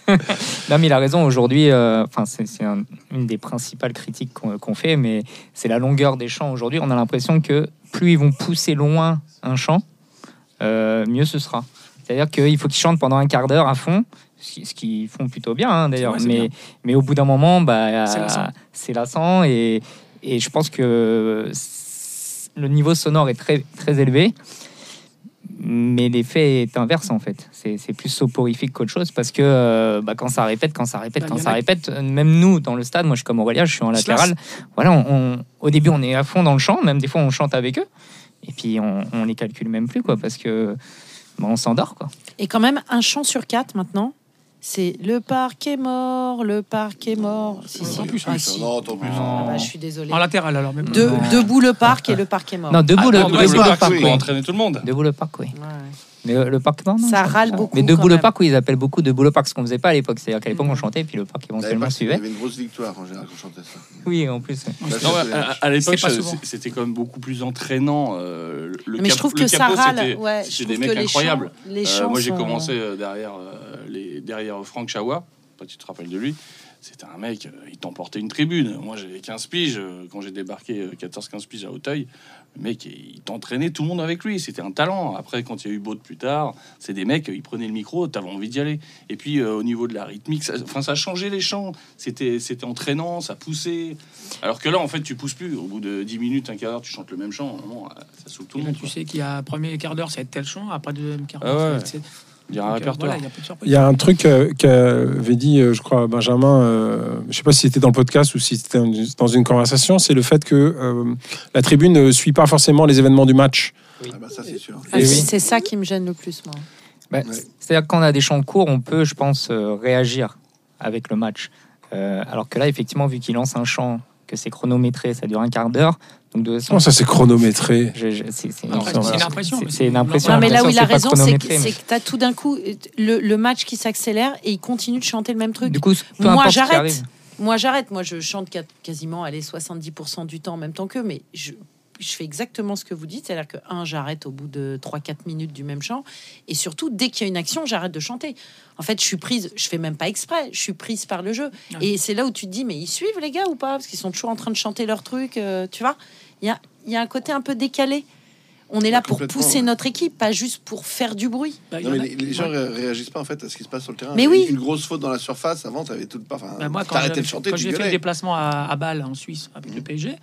Non, mais il a raison. Aujourd'hui, euh, enfin, c'est c'est un- une des principales critiques qu'on qu'on fait, mais c'est la longueur des chants. Aujourd'hui, on a l'impression que plus ils vont pousser loin un chant, euh, mieux ce sera. C'est-à-dire qu'il faut qu'ils chantent pendant un quart d'heure à fond, ce qui- ce qu'ils font plutôt bien hein, d'ailleurs. Ouais, mais, bien. mais au bout d'un moment, bah, C'est lassant. et, et je pense que le niveau sonore est très, très élevé. Mais l'effet est inverse en fait. C'est c'est plus soporifique qu'autre chose parce que euh, bah, quand ça répète, quand ça répète, Bah, quand ça a- répète, même nous dans le stade, moi je suis comme Aurélia, je suis en latéral. Voilà, on, on- au début on est à fond dans le chant, même des fois on chante avec eux, et puis on, on les calcule même plus quoi parce que bah, on s'endort quoi. Et quand même, un chant sur quatre maintenant, c'est le parc est mort, le parc est mort. Si, si. En plus, Ah, oui, si. Non, tant plus. Ah bah, je suis désolée. En latéral alors même. De- debout le parc et le parc est mort. Non, debout, Ah, le, non, debout le parc, pas- oui. pour entraîner tout le monde. Debout le parc, oui. Ouais. Mais euh, le parc, non, non, Ça râle beaucoup. Mais debout quand le même. parc, oui, ils appellent beaucoup debout le parc, ce qu'on faisait pas à l'époque. C'est-à-dire qu'à l'époque, on Mhm. chantait, et puis le parc éventuellement pas- il y suivait. avait une grosse victoire en général quand on chantait ça. Oui, en plus. Non, mais à, à l'époque, c'était quand même beaucoup plus entraînant. euh, le Mais je trouve que ça râle. c'était- Ouais, je C'était trouve des que mecs les incroyables. Euh, chants moi, j'ai commencé euh, derrière, euh, les, derrière Franck Chawa. Pas tu te rappelles de lui. C'était un mec, euh, il t'emportait une tribune. Moi, j'avais 15 piges. Quand j'ai débarqué euh, 14-15 piges à Auteuil, le mec, il t'entraînait tout le monde avec lui. C'était un talent. Après, quand il y a eu Baud plus tard, c'est des mecs, ils prenaient le micro, t'avais envie d'y aller. Et puis, euh, au niveau de la rythmique, ça, enfin, ça changeait les chants. C'était c'était entraînant, ça poussait. Alors que là, en fait, tu pousses plus. Au bout de 10 minutes, un quart d'heure, tu chantes le même chant. Non, ça saoule tout le monde. tu quoi. sais qu'il y a premier quart d'heure, ça va être tel chant, après deuxième quart Ah d'heure, ouais. c'est- Il y a un donc, répertoire. voilà, il y a peu de surprises. Il y a un truc euh, qu'avait dit, euh, je crois, Benjamin, euh, je ne sais pas si c'était dans le podcast ou si c'était dans une conversation, c'est le fait que euh, la tribune ne suit pas forcément les événements du match. Ah bah ça, c'est sûr. Ah, oui. C'est ça qui me gêne le plus, moi. Bah. C'est-à-dire que quand on a des chants courts, on peut, je pense, euh, réagir avec le match. Euh, alors que là, effectivement, vu qu'il lance un chant, que c'est chronométré, ça dure un quart d'heure. Donc de toute façon, Comment ça, c'est chronométré je- c'est une impression. c'est- mais c'est une impression. Non, mais là où il a raison, c'est que, tu as tout d'un coup le, le match qui s'accélère et il continue de chanter le même truc. Du coup, Moi, j'arrête. Moi, j'arrête. Moi, je chante qua- quasiment allez, 70% du temps en même temps qu'eux, mais je, je fais exactement ce que vous dites. C'est-à-dire que, un, j'arrête au bout de 3-4 minutes du même chant. Et surtout, dès qu'il y a une action, j'arrête de chanter. En fait, je suis prise, je fais même pas exprès, je suis prise par le jeu. Ouais. Et c'est là où tu te dis, mais ils suivent les gars ou pas? Parce qu'ils sont toujours en train de chanter leur truc, euh, tu vois? Il y a, il y a un côté un peu décalé. On est là pour complètement, pousser ouais. notre équipe, pas juste pour faire du bruit. Bah, Non, mais les, les gens ouais. ré- réagissent pas en fait à ce qui se passe sur le terrain. Mais oui. Une grosse faute dans la surface, avant, t'avais tout pas. Enfin, Bah, moi, quand j'ai de chanter, quand tu j'ai fait le déplacement à, à Bâle, en Suisse, avec le PSG,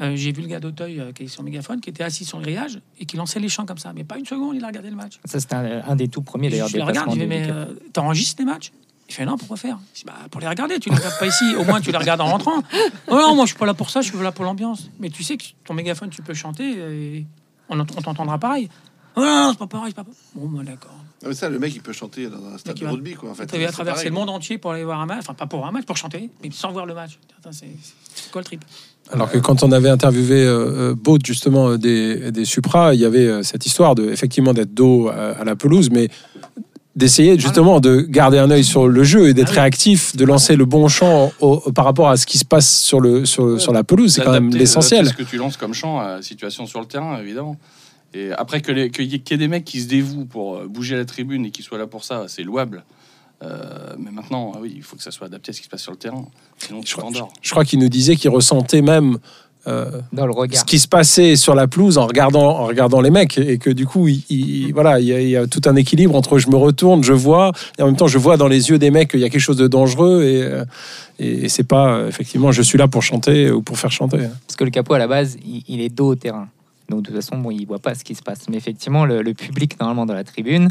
euh, j'ai vu le gars d'Auteuil euh, qui est sur mégaphone, qui était assis sur le grillage et qui lançait les chants comme ça. Mais pas une seconde, il a regardé le match. Ça, c'était un, un des tout premiers d'ailleurs. je le regarde, je mais euh, t'enregistres les matchs? Il fait non, pourquoi faire? Je dis, bah, Pour les regarder, tu les regardes pas ici, au moins tu les regardes en rentrant. Oh non, moi je suis pas là pour ça, je suis là pour l'ambiance. Mais tu sais que ton mégaphone, tu peux chanter et on, ent- on t'entendra pareil. Oh non, non, c'est pas pareil, c'est pas pareil. Bon, bah, d'accord. Non, mais ça, le mec, il peut chanter dans un stade de rugby, quoi. En fait, Tu traverser pareil. le monde entier pour aller voir un match, enfin pas pour un match, pour chanter, mais sans voir le match. C'est c'est quoi le trip? Alors que quand on avait interviewé euh, euh, Baud, justement, euh, des, des Supra, il y avait euh, cette histoire de, effectivement, d'être dos à, à la pelouse, mais d'essayer justement de garder un œil sur le jeu et d'être Ah réactif, de lancer le bon champ au- au- par rapport à ce qui se passe sur, le, sur, sur la pelouse. C'est quand même D'adapter- l'essentiel. ce que tu lances comme chant à la situation sur le terrain, évidemment. Et après, que qu'il ait- qu'il y ait des mecs qui se dévouent pour euh, bouger la tribune et qui soient là pour ça, c'est louable. Euh, mais maintenant, ah oui, il faut que ça soit adapté à ce qui se passe sur le terrain. Sinon, tu Je crois, t'endors. je crois qu'il nous disait qu'il ressentait même euh, dans le ce regard. qui se passait sur la pelouse en regardant, en regardant les mecs et que du coup, il, il- voilà, il y, a, il y a tout un équilibre entre je me retourne, je vois et en même temps je vois dans les yeux des mecs qu'il y a quelque chose de dangereux et, euh, et, c'est pas euh, effectivement je suis là pour chanter ou pour faire chanter. Parce que le capot, à la base, il, il est dos au terrain. Donc, de toute façon, bon, il voit pas ce qui se passe. Mais effectivement, le, le public, normalement, dans la tribune,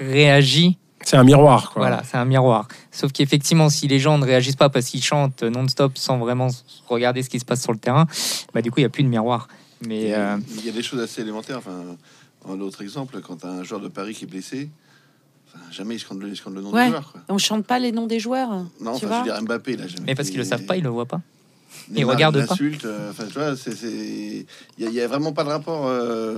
réagit. C'est un miroir. Quoi. Voilà, c'est un miroir. Sauf qu'effectivement, si les gens ne réagissent pas parce qu'ils chantent non-stop sans vraiment regarder ce qui se passe sur le terrain, bah, du coup, il n'y a plus de miroir. Mais euh, Il y a des choses assez élémentaires. Enfin, un autre exemple, quand un joueur de Paris qui est blessé, enfin, jamais il scande le, il scande le nom Ouais. du joueur. Quoi. On chante pas les noms des joueurs. Non, tu enfin, vois je veux dire Mbappé, là, jamais. mais parce qu'ils le savent pas, ils le voient pas. Ils il pas. l'insulte, euh, Enfin, tu vois, c'est, il y, a- vraiment pas de rapport. euh,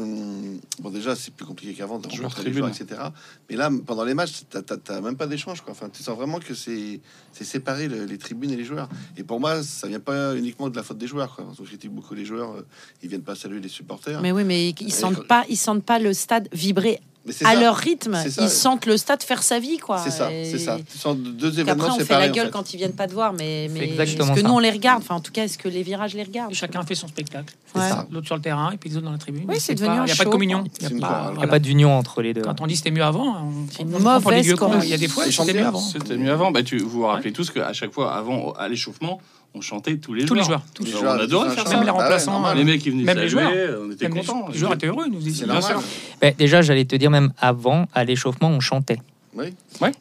Bon, déjà, c'est plus compliqué qu'avant de Joueur tribune. etc. Mais là, pendant les matchs, t'as, t'as- même pas d'échange, quoi. Enfin, tu sens vraiment que c'est, c'est séparé le- les tribunes et les joueurs. Et pour moi, ça vient pas uniquement de la faute des joueurs, quoi. Parce que j'étais beaucoup les joueurs, euh, ils viennent pas saluer les supporters. Mais oui, mais ils sentent pas, ils sentent pas le stade vibrer à ça. leur rythme. Ils sentent le stade faire sa vie, quoi. C'est ça, c'est ça. Tu sens deux événements on fait la en gueule fait. quand ils viennent pas te voir, mais, mais est-ce que ça. nous on les regarde? Enfin, en tout cas, est-ce que les virages les regardent? Chacun fait son spectacle. Ouais. L'autre sur le terrain et puis les autres dans la tribune. Oui, c'est pas- devenu un Il n'y a pas de communion. Il a une pas- n'y a voilà. pas d'union entre les deux. Quand on dit c'était mieux avant, on, une on des mauvaise Il y a des fois, C'est c'était mieux avant. C'était mieux avant. Bah, tu, vous vous rappelez tous qu'à chaque fois, avant, à l'échauffement, on chantait tous les Tous les joueurs. joueurs. Tous les joueurs. on joueurs, adorait faire ça. Même les. Bah ouais, remplaçants, normal. Les mecs qui venaient Même les joueurs. on était Même les contents. les joueurs étaient heureux, ils nous disaient bien sûr. Ben, déjà, j'allais te dire, même avant, à l'échauffement, on chantait. Oui.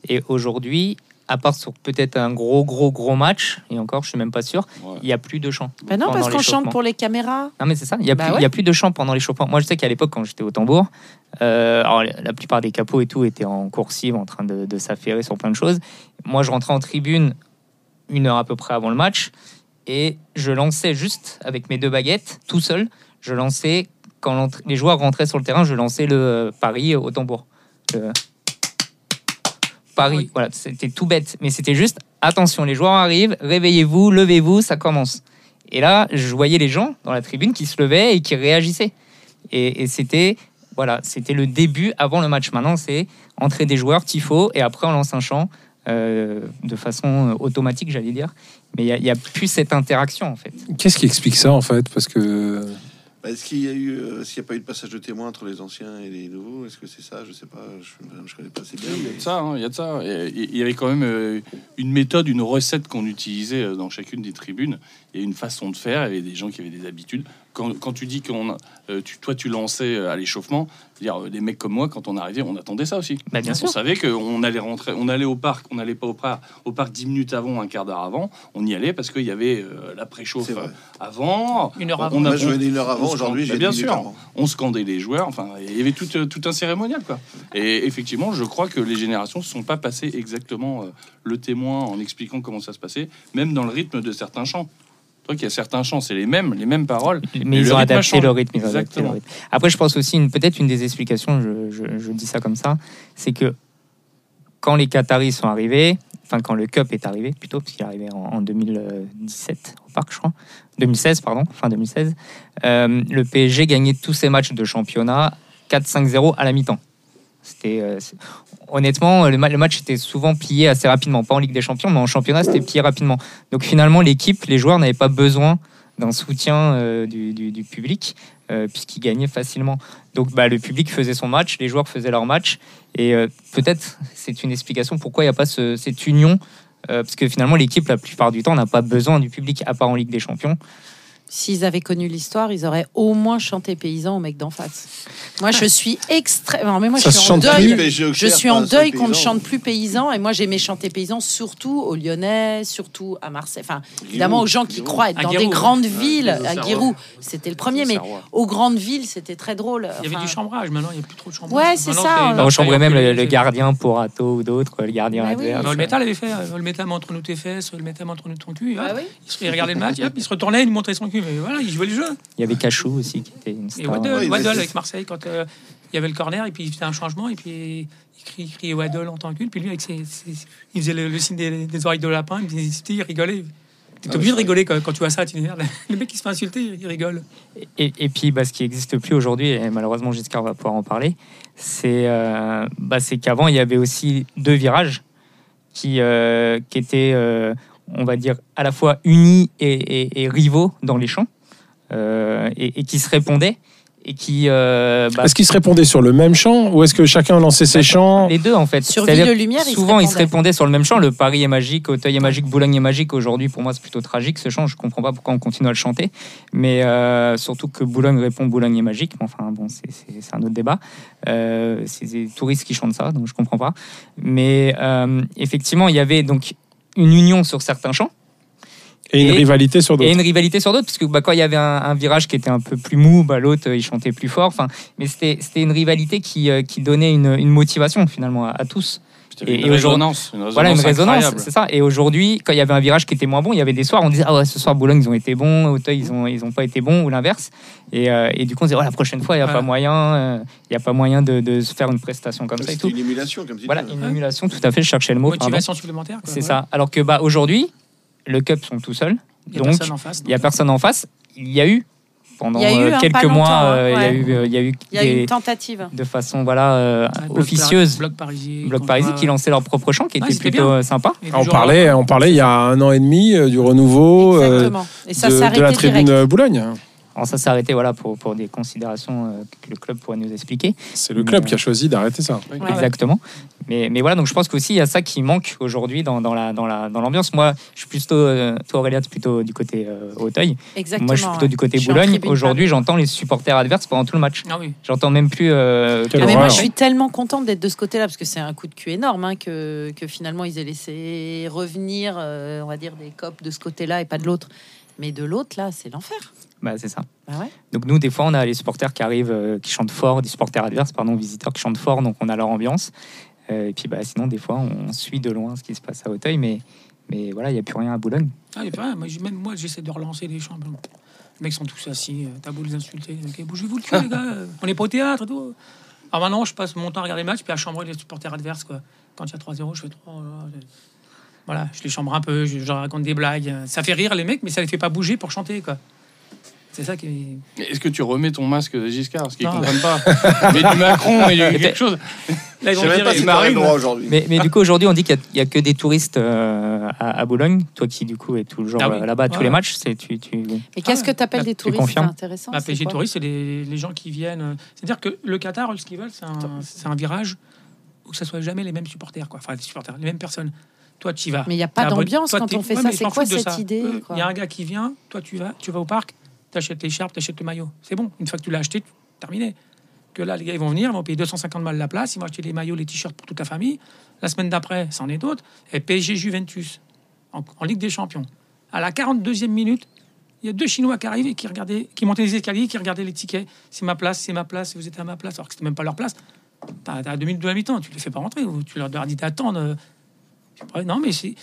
Et aujourd'hui, à part sur peut-être un gros, gros, gros match, et encore, je suis même pas sûr, Ouais. il n'y a plus de chant. Ben non, parce qu'on chante pour les caméras. Non, mais c'est ça, il n'y a, Bah plus- il ouais. y a plus de chant pendant l'échauffement. Moi, je sais qu'à l'époque, quand j'étais au tambour, euh, alors, la plupart des capots et tout étaient en coursive, en train de, de s'affairer sur plein de choses. Moi, je rentrais en tribune une heure à peu près avant le match, et je lançais juste avec mes deux baguettes, tout seul, je lançais, quand les joueurs rentraient sur le terrain, je lançais le euh, Paris au tambour. Le- Paris, Oui. voilà, c'était tout bête, mais c'était juste attention, les joueurs arrivent, réveillez-vous, levez-vous, ça commence. Et là, je voyais les gens dans la tribune qui se levaient et qui réagissaient. Et, et c'était voilà, c'était le début avant le match. Maintenant, c'est entrer des joueurs, tifo, et après on lance un chant euh, de façon euh, automatique, j'allais dire. Mais il n'y a, plus cette interaction en fait. Qu'est-ce qui explique ça en fait? Parce que Bah, est-ce qu'il y a eu, euh, s'il n'y a pas eu de passage de témoin entre les anciens et les nouveaux? Est-ce que c'est ça? Je sais pas. Je, je connais pas assez bien. Il y a de ça, hein, il y a de ça. Il y avait quand même une méthode, une recette qu'on utilisait dans chacune des tribunes et une façon de faire. Il y avait des gens qui avaient des habitudes. Quand, quand tu dis qu'on, euh, tu, toi, tu lançais euh, à l'échauffement, dire euh, des mecs comme moi, quand on arrivait, on attendait ça aussi. Bah, bien on sûr. savait qu'on allait rentrer, on allait au parc, on n'allait pas au parc, au parc 10 minutes avant, un quart d'heure avant. On y allait parce qu'il y avait euh, la préchauffe avant. Une heure On- avant. on a- venais une heure avant. Aujourd'hui, bah, bien dix sûr. avant. On scandait les joueurs. Enfin, il y avait tout, euh, tout un cérémonial, quoi. Et effectivement, je crois que les générations ne sont pas passées exactement euh, le témoin en expliquant comment ça se passait, même dans le rythme de certains chants. Toi, qu'il y a certains chants, c'est les mêmes, les mêmes paroles. Mais ils ont adapté le rythme. Exactement. Après, je pense aussi, peut-être une des explications, je, je- je dis ça comme ça, c'est que quand les Qataris sont arrivés, enfin quand le Cup est arrivé plutôt, parce qu'il est arrivé en, en 2017 au parc, je crois, 2016, pardon, fin 2016, euh, le PSG gagnait tous ses matchs de championnat 4-5-0 à la mi-temps. C'était euh, honnêtement le, ma- le match était souvent plié assez rapidement, pas en Ligue des Champions, mais en championnat c'était plié rapidement. Donc finalement l'équipe, les joueurs n'avaient pas besoin d'un soutien euh, du, public euh, puisqu'ils gagnaient facilement. Donc bah, le public faisait son match, les joueurs faisaient leur match et euh, peut-être c'est une explication pourquoi il n'y a pas ce- cette union. parce que finalement, l'équipe, la plupart du temps, n'a pas besoin du public, à part en Ligue des Champions. S'ils avaient connu l'histoire, ils auraient au moins chanté paysan au mec d'en face. Moi, je suis extrêmement. Mais moi, Ça je suis en deuil. plus. Je suis en deuil qu'on ne chante plus paysan. Et moi, j'aimais chanter paysan surtout aux Lyonnais, surtout à Marseille. Enfin, évidemment, aux gens qui croient être dans des grandes villes. À. Guéroult, c'était le premier. Mais aux grandes villes, c'était très drôle. Il y avait du chambrage, maintenant il n'y a plus trop de chambrage. Ouais, c'est ça. On Enfin, on chambrait même le, gardien pour Atto ou d'autres, le gardien Bah oui. adverse. Non, le métal avait fait, euh, le métal entre nous tes fesses, le métal entre nous ton cul. bah hop, oui. il, regardait le match, hop, il se retournait, il montrait son cul. Mais voilà, il jouait le jeu. Il y avait Cachou aussi, qui était une Et star. Waddle, Ouais, il Waddle avait- avec Marseille, quand euh, il y avait le corner, et puis il faisait un changement, et puis il criait, il criait Waddle en tant que puis lui, avec ses, ses- il faisait le, le signe des, des oreilles de lapin, il, faisait- il rigolait. T'es Ah, obligé de rigoler quand, quand tu vois ça, tu dis, merde, le mec qui se fait insulter, il rigole. Et, et puis, bah, ce qui n'existe plus aujourd'hui, et malheureusement Giscard va pouvoir en parler, c'est euh, bah, c'est qu'avant, il y avait aussi deux virages qui, euh, qui étaient, euh, on va dire, à la fois unis et, et- et rivaux dans les champs, euh, et, et qui se répondaient, et qui... euh, bah, Est-ce qu'ils se répondaient sur le même champ ou est-ce que chacun lançait ses chants les deux, en fait. Sur Ville de Lumière, ils se Souvent, ils se répondaient. sur le même chant. Le Paris est magique, Auteuil est magique, Boulogne est magique. Aujourd'hui, pour moi, c'est plutôt tragique ce chant. Je comprends pas pourquoi on continue à le chanter. Mais euh, surtout que Boulogne répond Boulogne est magique. Mais enfin, bon, c'est- c'est c'est un autre débat. Euh, c'est des touristes qui chantent ça, donc je comprends pas. Mais euh, effectivement, il y avait donc une union sur certains chants et une et- rivalité sur et d'autres une rivalité sur d'autres. Parce que bah, quand il y avait un, un virage qui était un peu plus mou, bah, l'autre, euh, il chantait plus fort. Enfin, mais c'était une rivalité qui, euh, qui donnait une, une motivation finalement à- à tous. C'était Et- une résonance, Voilà, une résonance c'est ça. Et aujourd'hui, quand il y avait un virage qui était moins bon, il y avait des soirs, on disait Ah ouais, ce soir, Boulogne, ils ont été bons, Auteuil, ils ont, ils ont pas été bons, ou l'inverse. Et, euh, et du coup, on disait oh, La prochaine fois, il n'y a Ouais. pas moyen, euh, il y a pas moyen de, de se faire une prestation comme ça et tout. une émulation, comme tu Voilà, une émulation, tout à fait, je cherchais le mot. pardon. Motivation supplémentaire. C'est ça. Alors que bah, aujourd'hui, le Cup sont tout seuls. Il y a Donc, personne en face. il n'y a personne en face. Il y a eu, pendant Il y a eu, euh, quelques mois, hein, euh, il y a eu, euh, il y a eu Il y a eu des- une tentative. de façon voilà, euh, Ouais, bloc officieuse. Paris- Bloc parisien. Bloc qui lançait leur propre chant, qui Ouais, était plutôt bien. euh, sympa. Du on parlait, on parlait il y a un an et demi euh, du renouveau euh, Exactement. Et ça de, de la tribune direct. euh, Boulogne. Alors ça s'est arrêté voilà, pour, pour des considérations euh, que le club pourrait nous expliquer. C'est le club qui a choisi d'arrêter ça. Exactement. Mais, mais voilà, donc je pense qu'aussi il y a ça qui manque aujourd'hui dans, dans la dans la dans l'ambiance. Moi, je suis plutôt euh, toi Aurélia, t'es plutôt du côté euh, Auteuil. Exactement. Moi, je suis plutôt ouais. du côté Boulogne. Aujourd'hui, j'entends les supporters adverses pendant tout le match. Ah oui. J'entends même plus. euh, Ah, mais moi, je suis tellement contente d'être de ce côté-là parce que c'est un coup de cul énorme hein, que, que finalement ils aient laissé revenir, euh, on va dire, des copes de ce côté-là et pas de l'autre. Mais de l'autre, là, c'est l'enfer. Bah, c'est ça. Bah ouais. Donc nous, des fois, on a les supporters qui arrivent, euh, qui chantent fort, des supporters adverses, pardon, visiteurs qui chantent fort, donc on a leur ambiance. Euh, et puis bah, sinon, des fois, on suit de loin ce qui se passe à Auteuil, mais, mais voilà, il n'y a plus rien à Boulogne. Ah, il y a pas rien. Moi, même moi, j'essaie de relancer les chants. Les mecs sont tous assis. euh, T'as beau les insulter. les mecs, Bougez-vous le cul, les gars. On n'est pas au théâtre et tout. Alors maintenant, je passe mon temps à regarder le match, puis à chambrer les supporters adverses. Quoi. Quand il y a 3-0, je fais 3. Voilà, je les chambre un peu, je, je leur raconte des blagues. Ça fait rire les mecs, mais ça les fait pas bouger pour chanter. quoi. C'est ça qui. Est-ce que tu remets ton masque de Giscard? Parce qu'ils comprennent pas. mais du Macron, mais il y a quelque chose. Là, ils Je sais même pas si Marine. aujourd'hui. Mais, mais du coup, aujourd'hui, on dit qu'il n'y a, que des touristes euh, à, à Boulogne. Toi qui, du coup, es toujours Ah oui. euh, là-bas tous les matchs, c'est tu, tu... Et qu'est-ce ouais. que tu appelles Bah, des touristes C'est intéressant. Bah, quoi Touristes, c'est les, les gens qui viennent. euh, C'est-à-dire que le Qatar, ce qu'ils veulent, c'est un, c'est un virage où ça soit jamais les mêmes supporters, quoi. Enfin, les supporters, les mêmes personnes. Toi, tu y vas. Mais il n'y a pas d'ambiance quand on fait ouais, ça. C'est quoi cette ça. idée quoi Il y a un gars qui vient, toi, tu vas, tu vas au parc. t'achètes l'écharpe, t'achètes le maillot. C'est bon. Une fois que tu l'as acheté, terminé. Que là, les gars, ils vont venir, ils vont payer 250 balles la place, ils vont acheter les maillots, les t-shirts pour toute la famille. La semaine d'après, c'en est d'autres. Et PSG Juventus, en, en Ligue des Champions. À la 42e minute, il y a deux Chinois qui arrivent et qui regardaient, qui montaient les escaliers, qui regardaient les tickets. C'est ma place, c'est ma place, vous êtes à ma place, alors que c'était même pas leur place. T'as as deux minutes de la mi-temps, tu les fais pas rentrer, ou tu leur dis d'attendre. euh, je sais pas, Non, mais c'est.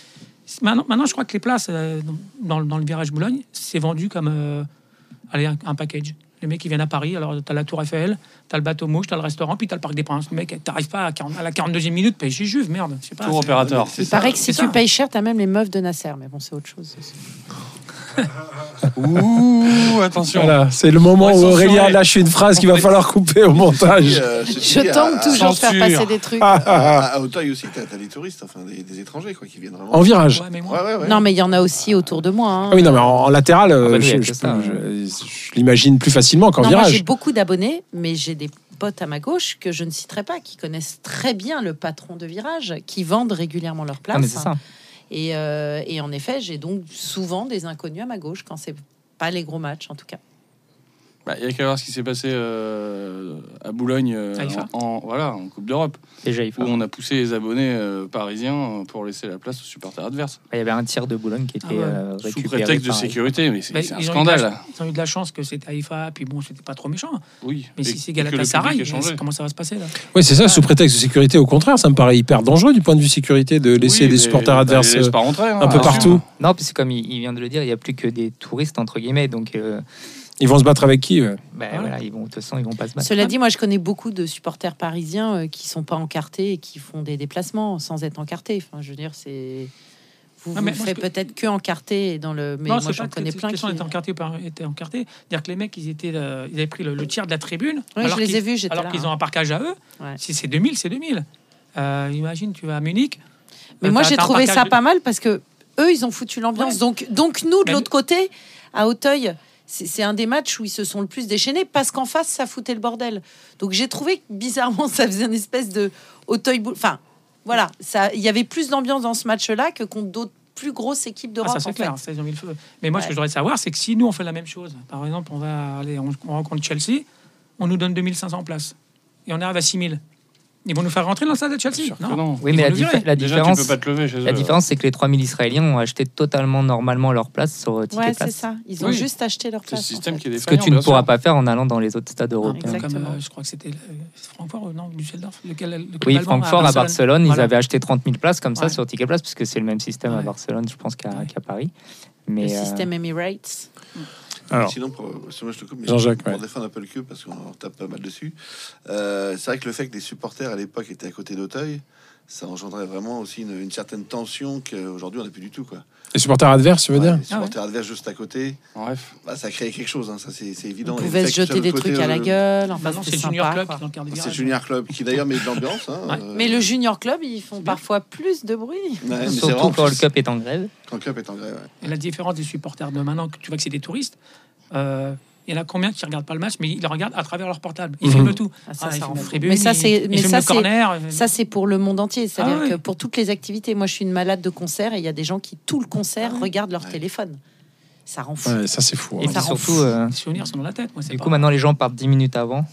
Maintenant, maintenant, je crois que les places euh, dans, dans le virage Boulogne, c'est vendu comme euh, allez, un, un package. Les mecs qui viennent à Paris, alors tu as la Tour Eiffel, tu as le bateau mouche, tu as le restaurant, puis tu as le Parc des Princes. Le mec, t'arrives pas à, 40 à la 42e minute, PSG Juve, merde. Pas. Tour opérateur. C'est Il ça. paraît que si tu ça. payes cher, t'as même les meufs de Nasser. Mais bon, c'est autre chose. Ouh, attention. Voilà, c'est le moment Ouais, où censuré. Aurélien lâche une phrase qu'il va falloir couper au montage. Euh, Je tente à- toujours de faire passer des trucs. Ah, À, ah, à, Auteuil aussi, t'as as des touristes, enfin des, des étrangers quoi, qui viennent vraiment. ah. En virage. Ouais, mais moi, Ouais, ouais, ouais. Non, mais il y en a aussi autour de moi. hein. Ah oui, non, mais en, en latéral, euh, Ah bah je, l'imagine plus facilement qu'en moi j'ai virage. beaucoup d'abonnés, mais j'ai des potes à ma gauche que je ne citerai pas, qui connaissent très bien le patron de virage, qui vendent régulièrement leur place. Euh, et en effet, j'ai donc souvent des inconnus à ma gauche quand c'est pas les gros matchs, en tout cas. Bah, Il y a qu'à voir ce qui s'est passé euh, à Boulogne euh, en, en- voilà, en Coupe d'Europe, Déjà, il faut. où on a poussé les abonnés euh, parisiens pour laisser la place aux supporters adverses. Il y avait un tiers de Boulogne qui était Ah ouais. euh, Sous prétexte de sécurité, mais c'est bah, un ils, ont eu de la, scandale. ils ont eu de la chance que c'était Haïfa, puis bon, c'était pas trop méchant. Oui, Mais et- si c'est que Galatasaray, changé. comment ça va se passer là? Oui, c'est ça, sous prétexte de sécurité. Au contraire, ça me paraît hyper dangereux du point de vue sécurité de laisser Oui, des supporters adverses euh, rentrer, hein, un peu partout. Non, puis c'est comme il, il vient de le dire, il n'y a plus que des touristes, entre guillemets. Donc, euh, Ils vont se battre avec qui ouais bah, Voilà. voilà, ils vont, de toute façon, ils vont pas se battre. Cela dit, moi je connais beaucoup de supporters parisiens euh, qui sont pas encartés et qui font des déplacements sans être encartés. Enfin, je veux dire, c'est. Vous, Ah, vous mais le faites peut-être que encarté dans le. Mais non, moi j'en connais que- plein qui. question d'être encarté ou pas étaient encarté. Dire que les mecs, ils étaient, euh, ils avaient pris le, le tiers de la tribune. Oui, alors je les ai vus, j'étais Alors là, qu'ils hein. ont un parcage à eux. Ouais. Si c'est 2000, c'est 2000. Euh, imagine, tu vas à Munich. Mais euh, moi t'as- j'ai trouvé ça de- pas mal parce que eux ils ont foutu l'ambiance. Ouais. Donc donc nous de l'autre côté à Auteuil. C'est un des matchs où ils se sont le plus déchaînés parce qu'en face, ça foutait le bordel. Donc j'ai trouvé que bizarrement, ça faisait une espèce de Auteuil. Enfin, voilà, ça, il y avait plus d'ambiance dans ce match-là que contre d'autres plus grosses équipes Ah, d'Europe. ça en c'est fait. clair, ça, ils ont mis le feu. Mais moi, ce que je voudrais savoir, c'est que si nous on fait la même chose, par exemple, on va aller, on, on rencontre Chelsea, on nous donne 2500 places et on arrive à 6000. Ils vont nous faire rentrer dans le stade de Chelsea que non. Oui, Ils mais la, Déjà, différence, tu peux pas te lever chez eux. la différence, c'est que les 3000 Israéliens ont acheté totalement normalement leur place sur euh, Ticket Ouais, c'est Place. ça. Ils ont Oui. juste acheté leur C'est le place. en système fait. qui est Ce que tu ne pourras sûr. pas faire en allant dans les autres stades européens. Comme, Exactement. euh, je crois que c'était le- Francfort, euh, non, Düsseldorf, lequel, lequel Oui, Francfort à Barcelone, ils Voilà. avaient acheté 30 000 places comme ça Ouais. sur Ticket Place, puisque c'est le même système à. Barcelone, je pense, qu'à Ouais. Paris. Le Mais euh, système Emirates. Alors, Sinon, pour, excuse-moi, je te coupe, mais Jean-Jacques, pour ouais. défendre un peu le cul, parce qu'on tape pas mal dessus, euh, c'est vrai que le fait que les supporters à l'époque étaient à côté d'Auteuil, ça engendrait vraiment aussi une, une certaine tension qu'aujourd'hui on n'a plus du tout. Quoi. les supporters adverses, tu veux Ouais, dire Les supporters adverses juste à côté, Bref. bah, ça crée quelque chose, hein, ça c'est c'est évident. On pouvait se jeter des côté, trucs à la euh, gueule. Enfin, Maintenant, c'est Junior Club quoi. qui est dans le quart de C'est virage. Junior Club qui d'ailleurs met de l'ambiance. Hein, Ouais. euh, Mais le Junior Club, ils font parfois plus de bruit. ouais, mais c'est surtout vraiment quand le Cup est en grève. quand le club est en grève. ouais. Et la différence des supporters de maintenant, que tu vois que c'est des touristes, euh, il y en a combien qui regardent pas le match, mais ils le regardent à travers leur portable. Ils Mhm. filment tout. Ah, ça, Ah, ça tribune, Mais ça, c'est- mais ça. Ça, pour le monde entier. C'est-à-dire Ah ouais. que pour toutes les activités, moi, je suis une malade de concert et il y a des gens qui, tout le concert, Ah regardent leur Ouais. téléphone. Ça rend fou. Ouais, ça c'est fou. Et hein. ça puis rend surtout, fou. euh, Les souvenirs sont dans la tête. Moi, du pas- coup, maintenant, les gens partent 10 minutes avant.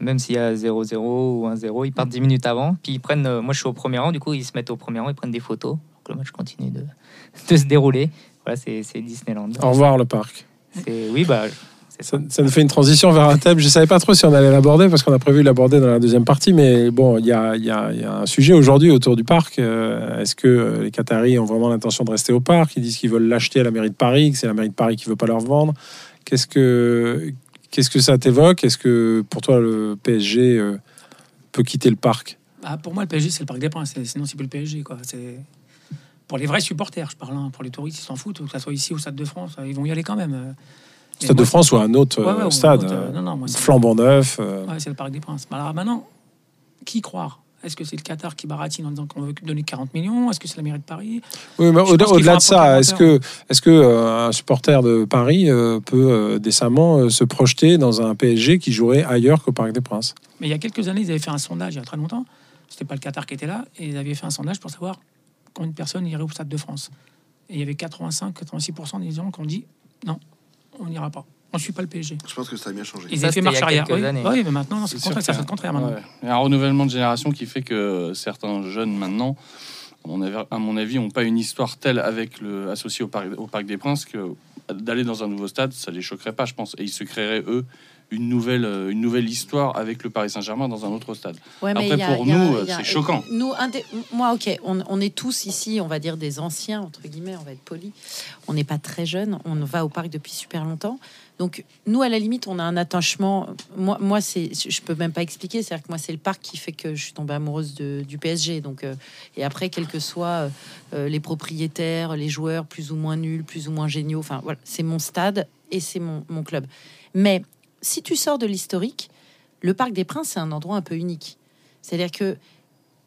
Même s'il y a 0-0 ou 1-0, ils partent 10 minutes avant. Puis ils prennent. euh, moi, je suis au premier rang, du coup, ils se mettent au premier rang, ils prennent des photos. Donc le match continue de, de se dérouler. Voilà, c'est c'est Disneyland. Au revoir le parc. Oui, bah. Ça, ça nous fait une transition vers un thème. Je savais pas trop si on allait l'aborder parce qu'on a prévu de l'aborder dans la deuxième partie. Mais bon, il y a, un sujet aujourd'hui autour du parc. Euh, Est-ce que euh, les Qataris ont vraiment l'intention de rester au parc? Ils disent qu'ils veulent l'acheter à la mairie de Paris, que c'est la mairie de Paris qui veut pas leur vendre. Qu'est-ce que ça t'évoque? Est-ce que pour toi le PSG euh, peut quitter le parc? Ah, pour moi, le PSG, c'est le Parc des Princes. Sinon, c'est plus le PSG. Pour les vrais supporters, je parle. hein. Pour les touristes, ils s'en foutent. Que ce soit ici ou au Stade de France, ils vont y aller quand même. Stade de France ou un autre Ouais, ouais, euh, stade euh, non, non, moi, flambant neuf euh, Ouais, c'est le Parc des Princes. Alors maintenant, qui croire? Est-ce que c'est le Qatar qui baratine en disant qu'on veut donner 40 millions? Est-ce que c'est la mairie de Paris? Oui, mais au-delà de ça, est-ce que, est-ce que euh, un supporter de Paris euh, peut euh, décemment se projeter dans un PSG qui jouerait ailleurs qu'au Parc des Princes? Mais il y a quelques années, ils avaient fait un sondage, il y a très longtemps. C'était pas le Qatar qui était là. Et ils avaient fait un sondage pour savoir combien de personnes iraient au Stade de France. Et il y avait 85-86% des gens qui ont dit non, on n'ira pas. On ne suit pas le PSG. Je pense que ça a bien changé. Ils Ça, ont fait marche arrière. Oui, mais maintenant, c'est le contraire. Contraire maintenant. Ouais. Il y a un renouvellement de génération qui fait que certains jeunes maintenant, à mon avis, à mon avis, ont pas une histoire telle avec le associé au parc, au Parc des Princes que d'aller dans un nouveau stade, ça les choquerait pas, je pense, et ils se créeraient eux une nouvelle, euh, une nouvelle histoire avec le Paris Saint-Germain dans un autre stade. Ouais, Après, a- pour a- nous, c'est choquant. Nous, un des- moi, ok, on, on est tous ici, on va dire des anciens, entre guillemets, on va être poli. On n'est pas très jeunes, on va au parc depuis super longtemps. Donc, nous, à la limite, on a un attachement. Moi, moi c'est, je peux même pas expliquer. C'est-à-dire que moi, c'est le parc qui fait que je suis tombée amoureuse de- du PSG. Donc, euh, et après, quels que soient euh, les propriétaires, les joueurs plus ou moins nuls, plus ou moins géniaux, enfin, voilà, c'est mon stade et c'est mon, mon club. Mais si tu sors de l'historique, le Parc des Princes, c'est un endroit un peu unique. C'est-à-dire que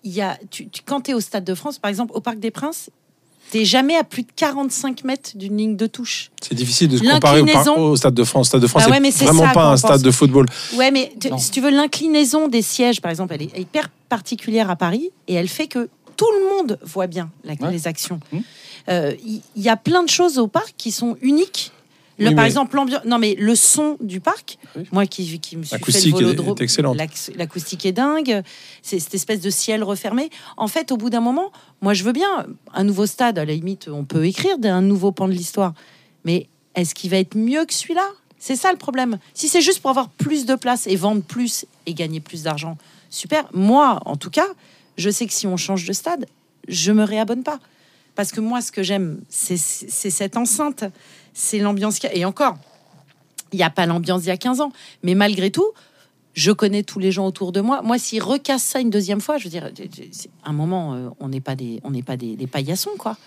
il y a, tu, tu- quand tu es au Stade de France, par exemple, au Parc des Princes, tu jamais à plus de 45 mètres d'une ligne de touche. C'est difficile de se comparer au, par- L'inclinaison- au Stade de France. Stade de France, Ah ouais, c'est mais c'est vraiment ça pas un pense. stade de football. Ouais, mais si tu veux, l'inclinaison des sièges, par exemple, elle est hyper particulière à Paris et elle fait que tout le monde voit bien la- Ouais. les actions. Mhm. Euh, Il y, y a plein de choses au parc qui sont uniques. Le, Oui, par mais- exemple, l'ambiance. Non, mais le son du parc, Oui. moi qui, qui me suis fait le L'acoustique est- volodrome, est L'acoustique est dingue. C'est cette espèce de ciel refermé. En fait, au bout d'un moment, moi, je veux bien un nouveau stade. À la limite, on peut écrire d'un nouveau pan de l'histoire. Mais est-ce qu'il va être mieux que celui-là? C'est ça le problème. Si c'est juste pour avoir plus de place et vendre plus et gagner plus d'argent, super. Moi, en tout cas, je sais que si on change de stade, je me réabonne pas. Parce que moi, ce que j'aime, c'est cette enceinte, c'est l'ambiance qu'il y a. Et encore, il n'y a pas l'ambiance d'il y a 15 ans. Mais malgré tout, je connais tous les gens autour de moi. Moi, s'ils recassent ça une deuxième fois, je veux dire, à un moment, euh, on n'est pas des, on n'est pas des, des paillassons, quoi.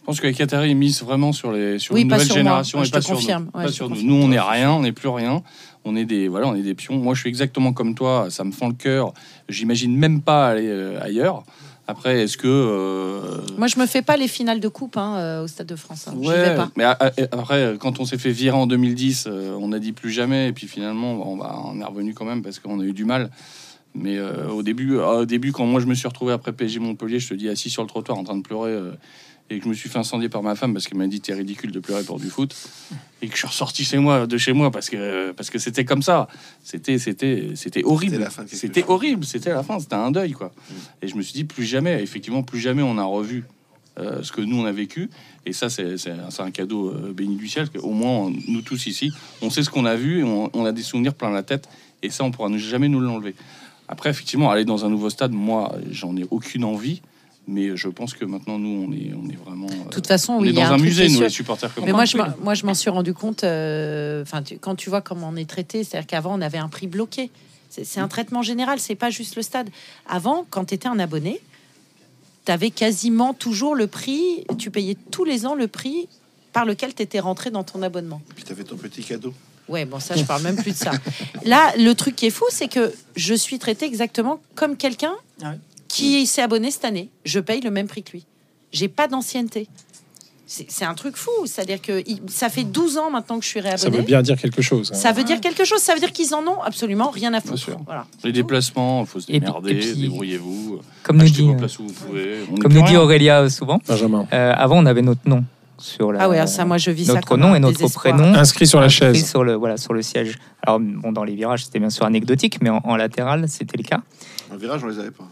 Je pense que les Qataris ils misent vraiment sur les sur Oui, une nouvelle sur moi. génération Ouais, et je pas te sur confirme. nous. Ouais, Pas on n'est rien, on n'est plus rien. On est des voilà, on est des pions. Moi, je suis exactement comme toi. Ça me fend le cœur. J'imagine même pas aller euh, ailleurs. Après, est-ce que euh, Moi, je me fais pas les finales de coupe hein, euh, au Stade de France. hein. Ouais, vais pas. mais a- a- après, quand on s'est fait virer en 2010, euh, on a dit plus jamais, et puis finalement, on, va, on est revenu quand même parce qu'on a eu du mal. Mais euh, au début, euh, au début, quand moi je me suis retrouvé après PSG Montpellier, je te dis assis sur le trottoir en train de pleurer, et que je me suis fait incendier par ma femme parce qu'elle m'a dit t'es ridicule de pleurer pour du foot, et que je suis ressorti chez moi, de chez moi parce que parce que c'était comme ça. C'était c'était c'était horrible. C'était horrible. C'était la fin. C'était un deuil quoi. Et je me suis dit plus jamais. Effectivement, plus jamais on a revu euh, ce que nous on a vécu. Et ça, c'est un, cadeau euh, béni du ciel. Au moins, on- nous tous ici, on sait ce qu'on a vu, et on, on a des souvenirs plein la tête. Et ça, on pourra jamais nous l'enlever. Après, effectivement, aller dans un nouveau stade, moi, j'en ai aucune envie. Mais je pense que maintenant, nous, on est, on est vraiment. euh, De toute façon, on oui, est dans un musée, nous, les supporters comme Mais moi je, m'en- moi, je m'en suis rendu compte. euh, Enfin, tu- quand tu vois comment on est traité, c'est-à-dire qu'avant, on avait un prix bloqué. C'est un traitement général, c'est pas juste le stade. Avant, quand tu étais un abonné, tu avais quasiment toujours le prix, tu payais tous les ans le prix par lequel tu étais rentré dans ton abonnement. Puis t'avais ton petit cadeau. Ouais, bon, ça, je parle même plus de ça. Là, le truc qui est fou, c'est que je suis traité exactement comme quelqu'un Ah ouais. Qui s'est abonné cette année. Je paye le même prix que lui. J'ai pas d'ancienneté. C'est un truc fou. C'est-à-dire que il- ça fait 12 ans maintenant que je suis Ça réabonné. veut bien dire quelque chose. hein. Ça veut dire quelque chose. Ça veut dire qu'ils en ont absolument rien à foutre. Voilà. Les déplacements, il faut se démerder, débrouillez-vous. Comme nous dit, euh, où vous pouvez. On est comme nous dit. Aurélia euh, souvent, Benjamin. euh, avant on avait notre nom sur la, Ah ouais, ça, moi, je vis ça notre comme nom et notre désespoir. prénom Inscrit sur la inscrit chaise. sur le voilà sur le siège. Alors bon, dans les virages c'était bien sûr anecdotique, mais en, en latéral c'était le cas. En virage, on les avait pas.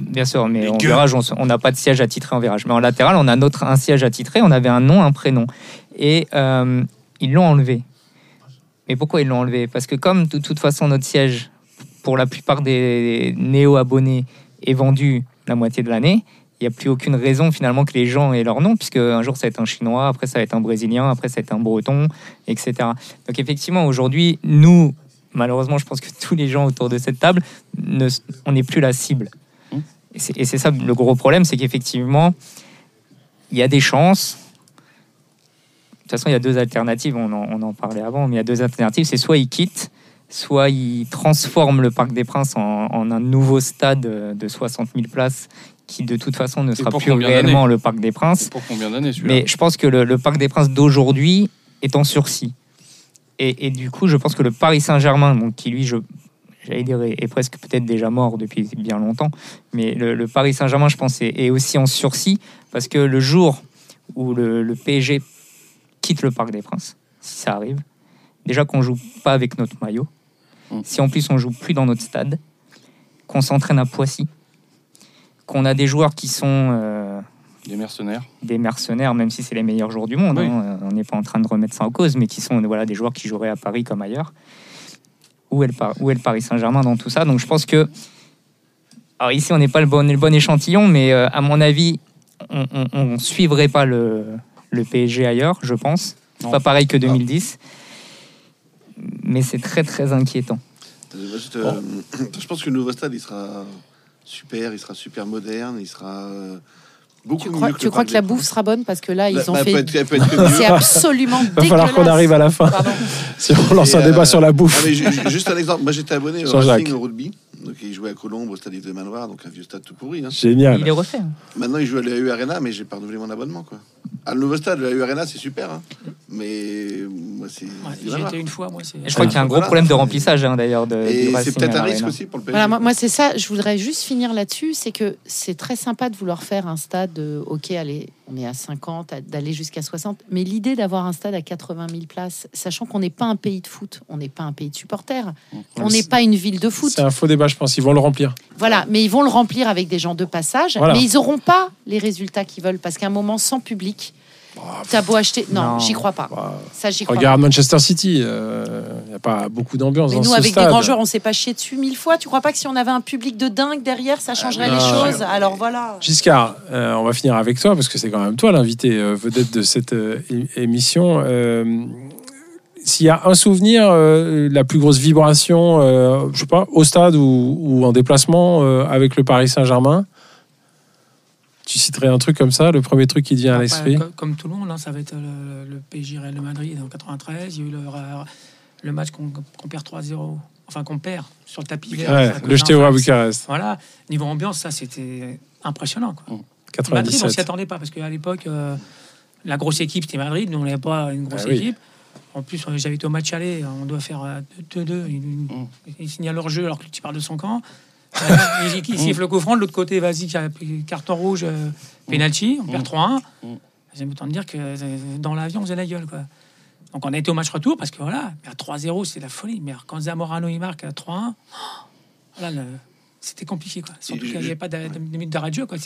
Bien sûr, mais en virage, on n'a pas de siège attitré en virage. Mais en latéral, on a notre, un siège attitré, on avait un nom, un prénom. Et euh, ils l'ont enlevé. Mais pourquoi ils l'ont enlevé? Parce que comme de toute façon, notre siège, pour la plupart des néo-abonnés, est vendu la moitié de l'année, il n'y a plus aucune raison finalement que les gens aient leur nom, puisque un jour ça va être un Chinois, après ça va être un Brésilien, après ça va être un Breton, etc. Donc effectivement, aujourd'hui, nous, malheureusement, je pense que tous les gens autour de cette table, ne, on n'est plus la cible. Et c'est- Et c'est ça le gros problème, c'est qu'effectivement, il y a des chances. De toute façon, il y a deux alternatives, on en, on en parlait avant, mais il y a deux alternatives. C'est soit ils quittent, soit ils transforment le Parc des Princes en, en un nouveau stade de 60 000 places qui, de toute façon, ne sera plus réellement le Parc des Princes. Pour combien d'années Mais je pense que le, le Parc des Princes d'aujourd'hui est en sursis. Et, et du coup, je pense que le Paris Saint-Germain, donc qui lui, je, j'allais dire, est, est presque peut-être déjà mort depuis bien longtemps, mais le, le Paris Saint-Germain, je pense, est, est aussi en sursis parce que le jour où le, le PSG quitte le Parc des Princes, si ça arrive, déjà qu'on joue pas avec notre maillot, Mm. si en plus on joue plus dans notre stade, qu'on s'entraîne à Poissy, qu'on a des joueurs qui sont euh, Des mercenaires. des mercenaires, même si c'est les meilleurs joueurs du monde. Oui. hein. On n'est pas en train de remettre ça en cause, mais qui sont voilà, des joueurs qui joueraient à Paris comme ailleurs. Où est le, Par- où est le Paris Saint-Germain dans tout ça? Donc je pense que. Alors ici, on n'est pas le bon, le bon échantillon, mais euh, à mon avis, on ne suivrait pas le, le PSG ailleurs, je pense. Non. Pas pareil que 2010. Mais c'est très, très inquiétant. Juste, euh, Je pense que le nouveau stade, il sera super, il sera super moderne, il sera euh, beaucoup Tu mieux crois, que tu le crois Parc que la bouffe sera bonne parce que là ils Bah, ont bah, fait. peut être- elle peut être que mieux. C'est absolument Va falloir qu'on dégueulasse. arrive à la fin. Pardon. Si on lance Et, un débat euh, sur la Ah, bouffe. mais juste un exemple, moi j'étais abonné au rugby, donc il jouait à Colombe au stade de Manoir, donc un vieux stade tout pourri. hein. Génial. Il est refait. hein. Maintenant il joue à l'AU Arena, mais j'ai pas renouvelé mon abonnement quoi. Ah, le nouveau stade, l'AU Arena, c'est super, hein. mais moi c'est. Ouais, étais une fois, moi. je crois qu'il y a un gros Voilà. problème de remplissage hein, d'ailleurs. De, Et c'est peut-être un risque Arena. aussi pour le PSG. Voilà, moi, moi, c'est ça. Je voudrais juste finir là-dessus. C'est que c'est très sympa de vouloir faire un stade. euh, ok, allez, on est à 50, à- d'aller jusqu'à 60. Mais l'idée d'avoir un stade à 80 000 places, sachant qu'on n'est pas un pays de foot, on n'est pas un pays de supporters, on n'est pas une ville de foot. C'est un faux débat, je pense. Ils vont le remplir. Voilà, mais ils vont le remplir avec des gens de passage, Voilà. mais ils n'auront pas les résultats qu'ils veulent parce qu'à un moment sans public, t'as beau acheter. Non, Non. j'y crois pas. Bah, Ça, j'y crois regarde Manchester City. Il n'y a pas beaucoup d'ambiance pas. Mais dans nous, ce avec stade. des grands joueurs, on s'est pas chié dessus mille fois. Tu crois pas que si on avait un public de dingue derrière, ça changerait non. les choses Alors voilà. Giscard, euh, on va finir avec toi parce que c'est quand même toi l'invité euh, vedette de cette euh, é- émission. Euh, S'il y a un souvenir, euh, la plus grosse vibration, euh, je sais pas, au stade ou, ou en déplacement euh, avec le Paris Saint-Germain, tu citerais un truc comme ça, le premier truc qui vient à l'esprit co- Comme tout le monde, hein, ça va être le, le PSG Real Madrid en 93. Il y a eu le, le match qu'on perd 3-0. Enfin, qu'on perd sur le tapis vert. Ouais, Le jeté à. Bucarest, Voilà, niveau ambiance, ça c'était impressionnant. Quoi. Madrid, on s'y 97. attendait pas parce qu'à l'époque, euh, la grosse équipe c'était Madrid, nous on n'avait pas une grosse Ah oui. équipe. En plus, euh, j'avais été au match aller, on doit faire euh, 2-2. Ils, Mm. ils signalent leur jeu alors que tu parles de son camp. Euh, ils sifflent le coup franc, de l'autre côté, vas-y, carton rouge, euh, penalty, on perd 3-1. Mm. J'aime autant dire que euh, dans l'avion, on faisait la gueule. Quoi. Donc on a été au match retour parce que voilà, à 3-0, c'est la folie. Mais quand Zamorano il marque à 3-1, oh, là, le- c'était compliqué. Quoi. Surtout qu'il n'y avait pas de, de, de jeu. Quoi.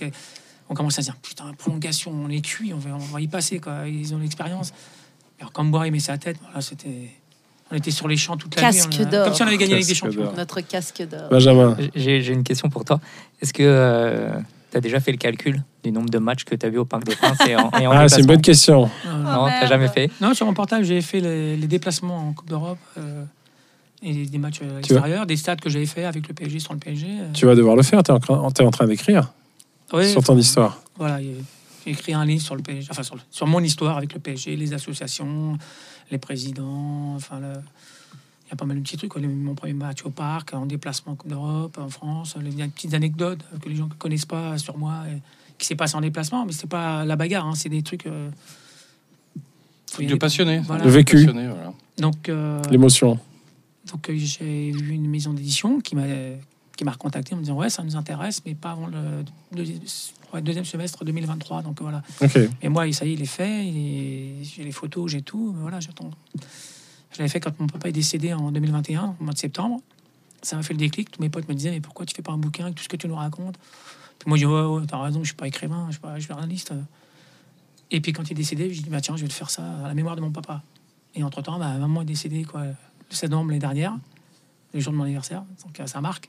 On commence à se dire, putain, prolongation, on est cuit, on va, on va y passer. Quoi. Ils ont l'expérience. Alors quand Boire met sa tête, voilà, c'était... On était sur les champs toute la Casque nuit. d'or. Comme si on avait gagné avec des Casque champions. Notre casque d'or. Benjamin, J'ai j'ai une question pour toi. Est-ce que tu as déjà fait le calcul du nombre de matchs que tu as vu au Parc des Princes et en, et en ah, c'est une bonne question. Euh, Non, Oh, t'as jamais fait? Non, sur mon portable, j'ai fait les, les déplacements en Coupe d'Europe euh, et des matchs euh, Tu extérieurs, des stades que j'avais fait avec le PSG sur le PSG. euh. Tu vas devoir le faire, tu es, en train d'écrire sur ton histoire. Voilà, j'ai j'ai écrit un livre sur le PSG, enfin sur, le- sur mon histoire avec le PSG, les associations, les présidents, enfin le- il y a pas mal de petits trucs. quoi. Mon premier match au parc, en déplacement en Coupe d'Europe, en France, les des petites anecdotes que les gens ne connaissent pas sur moi, et qui s'est passé en déplacement, mais c'est pas la bagarre, hein, c'est des trucs. euh, faut y De aller. passionné. Voilà. Le vécu. Passionné, voilà. Donc, euh, L'émotion. donc euh, j'ai eu une maison d'édition qui m'a qui m'a recontacté en me disant ouais ça nous intéresse mais pas avant le deuxi- ouais, deuxième semestre 2023 donc voilà. Ok. et moi ça y est il est fait j'ai les photos j'ai tout mais voilà j'attends. Je l'avais fait quand mon papa est décédé en 2021 au mois de septembre. Ça m'a fait le déclic tous mes potes me disaient mais pourquoi tu fais pas un bouquin avec tout ce que tu nous racontes? Puis moi je dis ouais, ouais t'as raison je suis pas écrivain je suis pas journaliste et puis quand il est décédé je dis bah tiens je vais te faire ça à la mémoire de mon papa. Et entre temps ma maman est décédée quoi le 7 novembre l'année dernière le jour de mon anniversaire, donc euh, ça marque.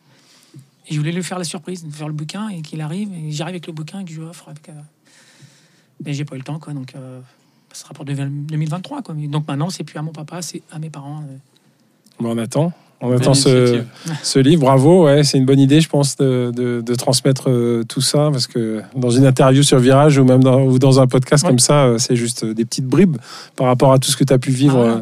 Et je voulais lui faire la surprise, de faire le bouquin et qu'il arrive, et j'arrive avec le bouquin et que je lui offre. Avec, euh, Mais j'ai pas eu le temps, quoi, donc euh, ça sera pour 2023. Quoi. Mais Donc maintenant, c'est plus à mon papa, c'est à mes parents. euh. Bon, on attend. On attend ce, livre. Bravo, ouais, c'est une bonne idée, je pense, de, de- de transmettre euh, tout ça, parce que dans une interview sur Virage ou même dans, ou dans un podcast Ouais. comme ça, euh, c'est juste des petites bribes par rapport à tout ce que tu as pu vivre Ah ouais.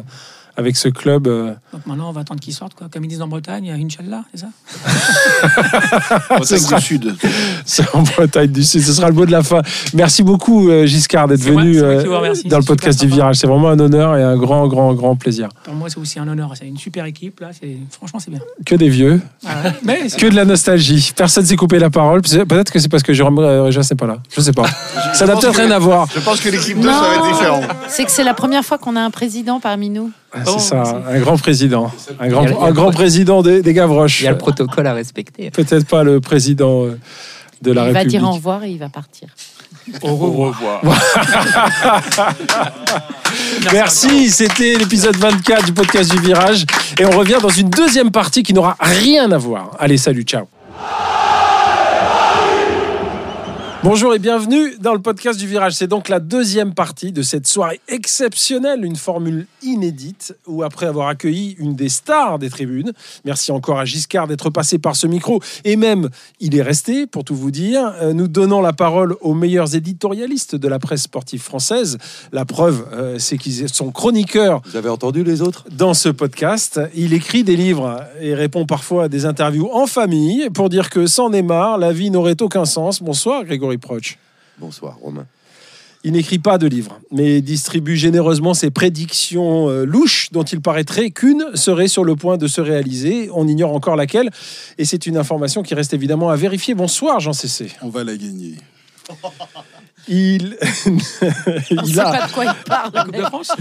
Avec ce club. euh. Donc maintenant, on va attendre qu'il sorte. Quoi. Comme ils disent en Bretagne, Inch'Allah, c'est ça Bretagne sera- du Sud. C'est en Bretagne du Sud. Ce sera le mot de la fin. Merci beaucoup, euh, Giscard, d'être venu moi euh, dans le podcast du sympa. Virage. C'est vraiment un honneur et un grand, grand, grand plaisir. Pour moi, c'est aussi un honneur. C'est une super équipe. Là, franchement, c'est bien. Que des vieux, Ah ouais. Mais c'est- que de la nostalgie. Personne s'est coupé la parole. Peut-être que c'est parce que Jérôme Réjas n'est pas là. Je sais pas. Ça n'a peut-être rien à voir. Je pense que l'équipe 2, ça va être différent. C'est que c'est la première fois qu'on a un président parmi nous. Ah, Oh, C'est ça, un grand président. Un grand, Il il un grand président des, des Gavroches. Il y a le protocole à respecter. Peut-être pas le président euh, de la il va République. dire au revoir et il va partir. Au revoir. Merci, c'était l'épisode 24 du podcast du Virage. Et on revient dans une deuxième partie qui n'aura rien à voir. Allez, salut, ciao. Bonjour et bienvenue dans le podcast du Virage. C'est donc la deuxième partie de cette soirée exceptionnelle, une formule inédite où après avoir accueilli une des stars des tribunes, merci encore à Giscard d'être passé par ce micro et même il est resté pour tout vous dire, euh, nous donnons la parole aux meilleurs éditorialistes de la presse sportive française. La preuve, euh, c'est qu'ils sont chroniqueurs Vous avez entendu les autres? dans ce podcast. Il écrit des livres et répond parfois à des interviews en famille pour dire que sans Neymar, la vie n'aurait aucun sens. Bonsoir Grégory Proch. Bonsoir Romain. Il n'écrit pas de livres, mais distribue généreusement ses prédictions euh, louches dont il paraîtrait qu'une serait sur le point de se réaliser. On ignore encore laquelle. Et c'est une information qui reste évidemment à vérifier. Bonsoir Jean Cessé. On va la gagner. Il, il a... pas de quoi il parle. La Coupe de France.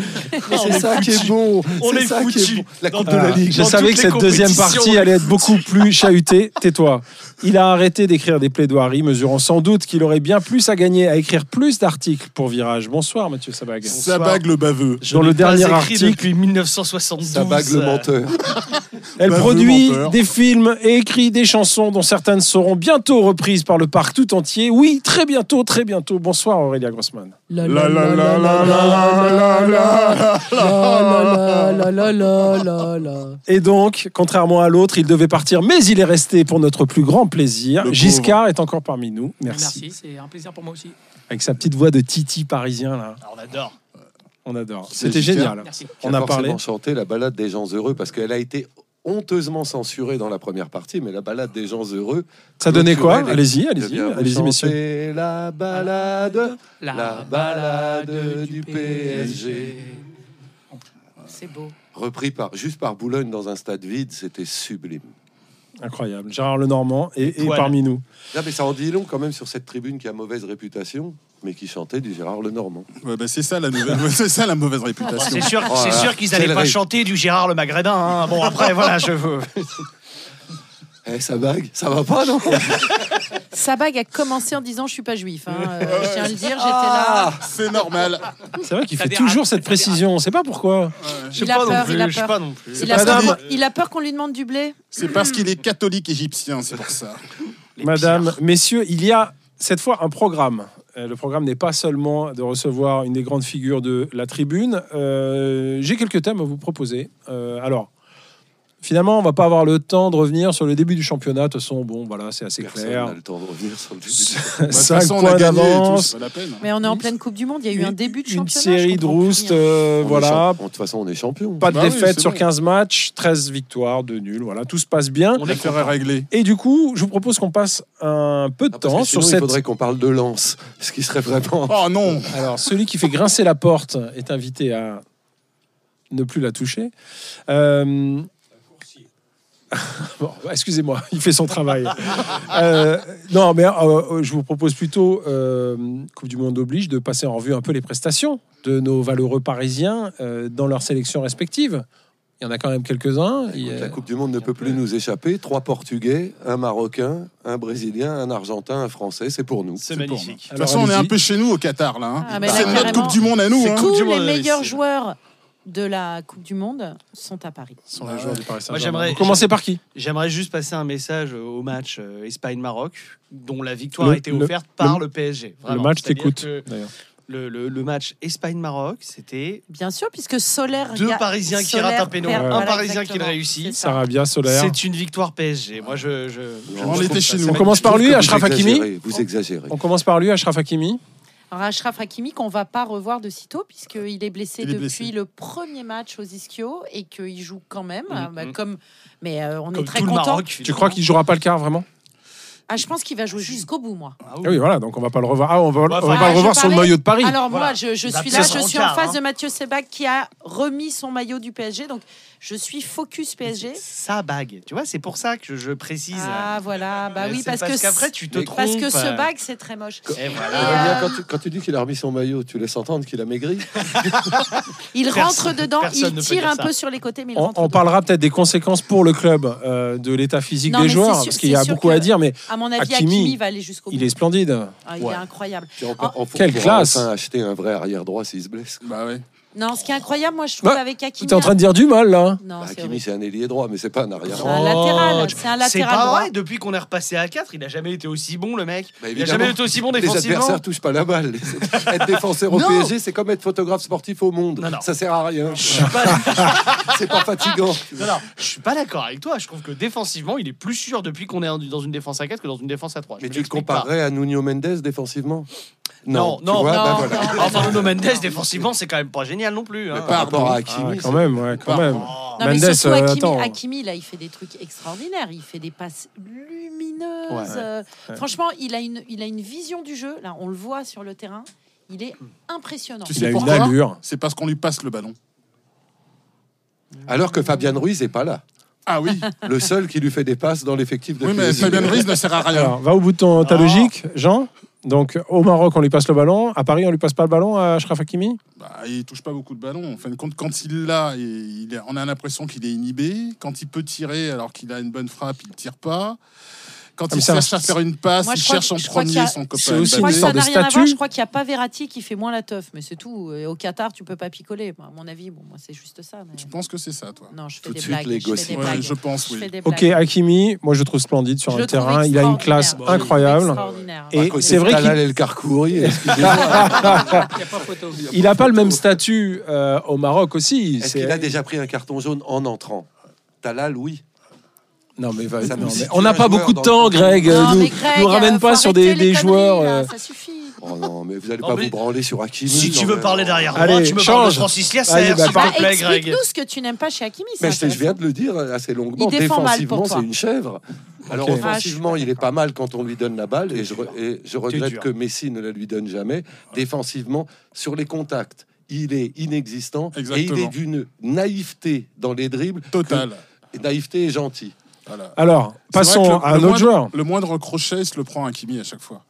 C'est ça qui est bon. On C'est est ça qui est. La Coupe de la Ligue. Je Dans savais que cette deuxième partie allait être beaucoup plus chahutée. Tais-toi. Il a arrêté d'écrire des plaidoiries, mesurant sans doute qu'il aurait bien plus à gagner à écrire plus d'articles pour Virage. Bonsoir Mathieu Sabag. Ça bague le baveux. Je Dans le dernier article- depuis 1972. Ça bague le menteur. Elle Baveux produit menteur. des films et écrit des chansons dont certaines seront bientôt reprises par le parc tout entier. Oui, très bientôt, très bientôt. Bonsoir Aurélia Grossman. La la la la la la la la la Et donc, contrairement à l'autre, il devait partir, mais il est resté pour notre plus grand plaisir. Giscard est encore parmi nous. Merci. Merci, c'est un plaisir pour moi aussi. Avec sa petite voix de Titi parisien là. ah, On adore. On adore. C'était génial. Merci. On a parlé. chanté la balade des gens heureux parce qu'elle a été honteusement censurée dans la première partie, mais la balade des gens heureux. Ça donnait quoi les- Allez-y, Eh allez-y, allez-y, messieurs. La balade, la balade du PSG. C'est beau. Repris par, juste par Boulogne dans un stade vide, c'était sublime. Incroyable. Gérard Lenormand est, est Voilà. parmi nous. Là, mais ça en dit long quand même sur cette tribune qui a mauvaise réputation, mais qui chantait du Gérard Lenormand. Ouais, bah, c'est ça la nouvelle, c'est ça la mauvaise réputation. C'est sûr, Oh c'est qu'ils n'allaient pas chanter du Gérard le Magrédin. hein. Bon, après, voilà, je veux. Eh, ça bague, ça va pas, non Sabag a commencé en disant je suis pas juif. hein. Euh, je tiens à le dire, j'étais Ah, là. c'est normal. C'est vrai qu'il Ça fait dérape, toujours cette ça précision. On sait pas pourquoi. Je sais Il a pas non peur, plus. il a Je sais peur. pas non plus. Il a, Madame- peur, il a peur qu'on lui demande du blé. C'est parce qu'il est catholique égyptien, c'est pour ça. Les Madame, pires. messieurs, il y a cette fois un programme. Euh, Le programme n'est pas seulement de recevoir une des grandes figures de la tribune. Euh, J'ai quelques thèmes à vous proposer. Euh, alors, finalement, on va pas avoir le temps de revenir sur le début du championnat. De toute façon, bon, voilà, c'est assez Personne clair. n'a le temps de revenir sur le début. De toute 5 façon, on a points d'avance. peine. Mais on est en pleine Coupe du Monde. Il y a eu un début de Une championnat. série je de roustes, rien. euh, On voilà. De toute façon, on est champion. Pas de Bah défaite sur bon. 15 matchs, 13 victoires, 2 nuls. Voilà, tout se passe bien. On est à régler. Et du coup, je vous propose qu'on passe un peu de Ah, temps sur sinon, cette. il faudrait qu'on parle de lance, ce qui serait vraiment. Oh non Alors, celui qui fait grincer la porte est invité à ne plus la toucher. Euh, bon, excusez-moi, il fait son travail. Euh, non, mais euh, je vous propose plutôt, euh, Coupe du Monde oblige, de passer en revue un peu les prestations de nos valeureux Parisiens euh, dans leurs sélections respectives. Il y en a quand même quelques-uns. A- La Coupe du Monde ne peut plus nous échapper. Trois Portugais, un Marocain, un Brésilien, un Argentin, un Français. C'est pour nous. C'est pour magnifique. nous. De toute façon, on est un peu chez nous au Qatar, là. hein. Ah, c'est notre Coupe du Monde à nous. c'est hein. Coupe Tous du les Monde, meilleurs joueurs de la Coupe du Monde sont à Paris. Sont les joueurs du Paris Saint-Germain. j'aimerais- Vous commencez par qui J'aimerais juste passer un message au match euh, Espagne-Maroc, dont la victoire Le- a été le- offerte par le- le, PSG. Le match t'écoute. d'ailleurs. Le, le- le match Espagne-Maroc, c'était Bien sûr, puisque Solaire. deux Parisiens qui ratent un péno, un voilà, Parisien qui le réussit. Sarabia, Solaire. C'est une victoire PSG. Moi, je. je, je On était chez nous. On commence par lui, Achraf Hakimi. exagérez, Vous exagérez. On commence par lui, Achraf Hakimi. Alors, Achraf Hakimi, qu'on va pas revoir de sitôt, puisqu'il est blessé Il est depuis blessé. le premier match aux Ischio et qu'il joue quand même. Mhm. Bah, comme, mais euh, on Comme est très content. Maroc. Tu crois qu'il jouera pas le quart vraiment? Ah, je pense qu'il va jouer jusqu'au bout, moi. Ah oui, voilà, donc on va pas le revoir. Ah, on va, Bah, on va enfin, pas le revoir sur le maillot de Paris. Alors Voilà. moi, je, je La suis là, je en suis en face hein. de Mathieu Sebac qui a remis son maillot du PSG. Donc, je suis focus PSG. Sa bague. Tu vois, c'est pour ça que je, je précise. Ah voilà, bah oui, parce, que qu'après tu te trompes. parce que ce bague c'est très moche. Et Et voilà. Euh, quand, tu, quand tu dis qu'il a remis son maillot, tu laisses entendre qu'il a maigri Il Personne- rentre dedans, personne il tire un ça. peu sur les côtés, mais il On, rentre on dedans. parlera peut-être des conséquences pour le club euh, de l'état physique Non, des joueurs, sûr- parce qu'il y a beaucoup que- à dire, mais mon avis, Hakimi, Hakimi, va aller jusqu'au bout. il est splendide. Ah, il Ouais. est incroyable. Puis on, Ah, on- on quelle classe. enfin acheter un vrai arrière droit s'il se blesse. Bah ouais. Non, ce qui est incroyable, moi, je trouve Bah, avec Hakimi. Tu es en train de dire du mal, là. Non, c'est Hakimi, horrible. c'est un ailier droit, mais c'est pas un arrière C'est droit. un latéral, c'est un C'est latéral pas droit. vrai, depuis qu'on est repassé à 4, il a jamais été aussi bon le mec. Bah, il a évidemment, jamais été aussi bon Les défensivement. adversaires touchent pas la balle. Être défenseur au Non. PSG, c'est comme être photographe sportif au monde. Non, non. Ça sert à rien. Je suis pas, c'est pas fatigant. non, non, je suis pas d'accord avec toi. Je trouve que défensivement, il est plus sûr depuis qu'on est en- dans une défense à 4 que dans une défense à 3. Je Mais tu le comparerais à Nuno Mendes défensivement? Non, tu non, non, bah voilà. non. Enfin, Nuno Mendes défensivement, c'est quand même pas génial non plus. hein. Mais par rapport à Ah, Hakimi, quand même, ouais, quand même. Oh. Non, mais Mendes, surtout euh, Hakimi, là, il fait des trucs extraordinaires. Il fait des passes lumineuses. Ouais. Euh, Franchement, il a, une, il a une vision du jeu. Là, on le voit sur le terrain. Il est impressionnant. Tu Il sais a une pourquoi allure. C'est parce qu'on lui passe le ballon. alors que Fabian Ruiz est pas là. Ah oui. Le seul qui lui fait des passes dans l'effectif de oui, mais. Fabien Ruiz ne sert à rien. Alors, va au bout de ton, ta logique, Jean? Donc, au Maroc, on lui passe le ballon. À Paris, on lui passe pas le ballon à Ashraf Hakimi? Bah, il touche pas beaucoup de ballons. En fin de compte, quand il l'a, on a l'impression qu'il est inhibé. Quand il peut tirer, alors qu'il a une bonne frappe, il tire pas. Quand Ah, il cherche à faire une passe, Moi, il cherche en premier son copain. c'est aussi Je crois une sorte ça n'a de rien à voir. statut. Je crois qu'il n'y a pas Verratti qui fait moins la teuf, mais c'est tout. Au Qatar, tu peux pas picoler. À mon avis, bon, moi, c'est juste ça. mais- Je pense que c'est ça, toi? Non, je fais Tout de des suite, blagues. les je fais gossips. des Ouais, blagues. je pense, Je oui. fais des Ok. Hakimi, moi je le trouve splendide sur le le terrain. Il a une classe le incroyable. extraordinaire. Et c'est vrai qu'il a pas photo. il a pas le même statut euh, au Maroc aussi. Est-ce qu'il a déjà pris un carton jaune en entrant? Talal, oui. Non, mais, va- Ça non, nous mais situe on n'a pas beaucoup de temps, Greg. Non, nous, Greg, nous ramène euh, pas sur des, joueurs. là, euh, Ça suffit. Oh non, mais vous allez pas mais- vous branler sur Hakimi. Si tu veux même. parler derrière Allez, droit, tu me parles de change. Francis Liasser, bah, s'il par- te plaît, Greg. Explique-nous ce que tu n'aimes pas chez Hakimi. c'est Mais je, viens de le dire assez longuement. Défensivement, c'est une chèvre. Alors offensivement, Ah, pas il est pas mal quand on lui donne la balle et je, re- et je regrette que Messi ne la lui donne jamais. Défensivement, sur les contacts, il est inexistant et il Exactement. est d'une naïveté dans les dribbles. Total. que- naïveté et gentil. Voilà. Alors, passons le- à un autre joueur. Le moindre crochet, il se le prend à Kimi à chaque fois.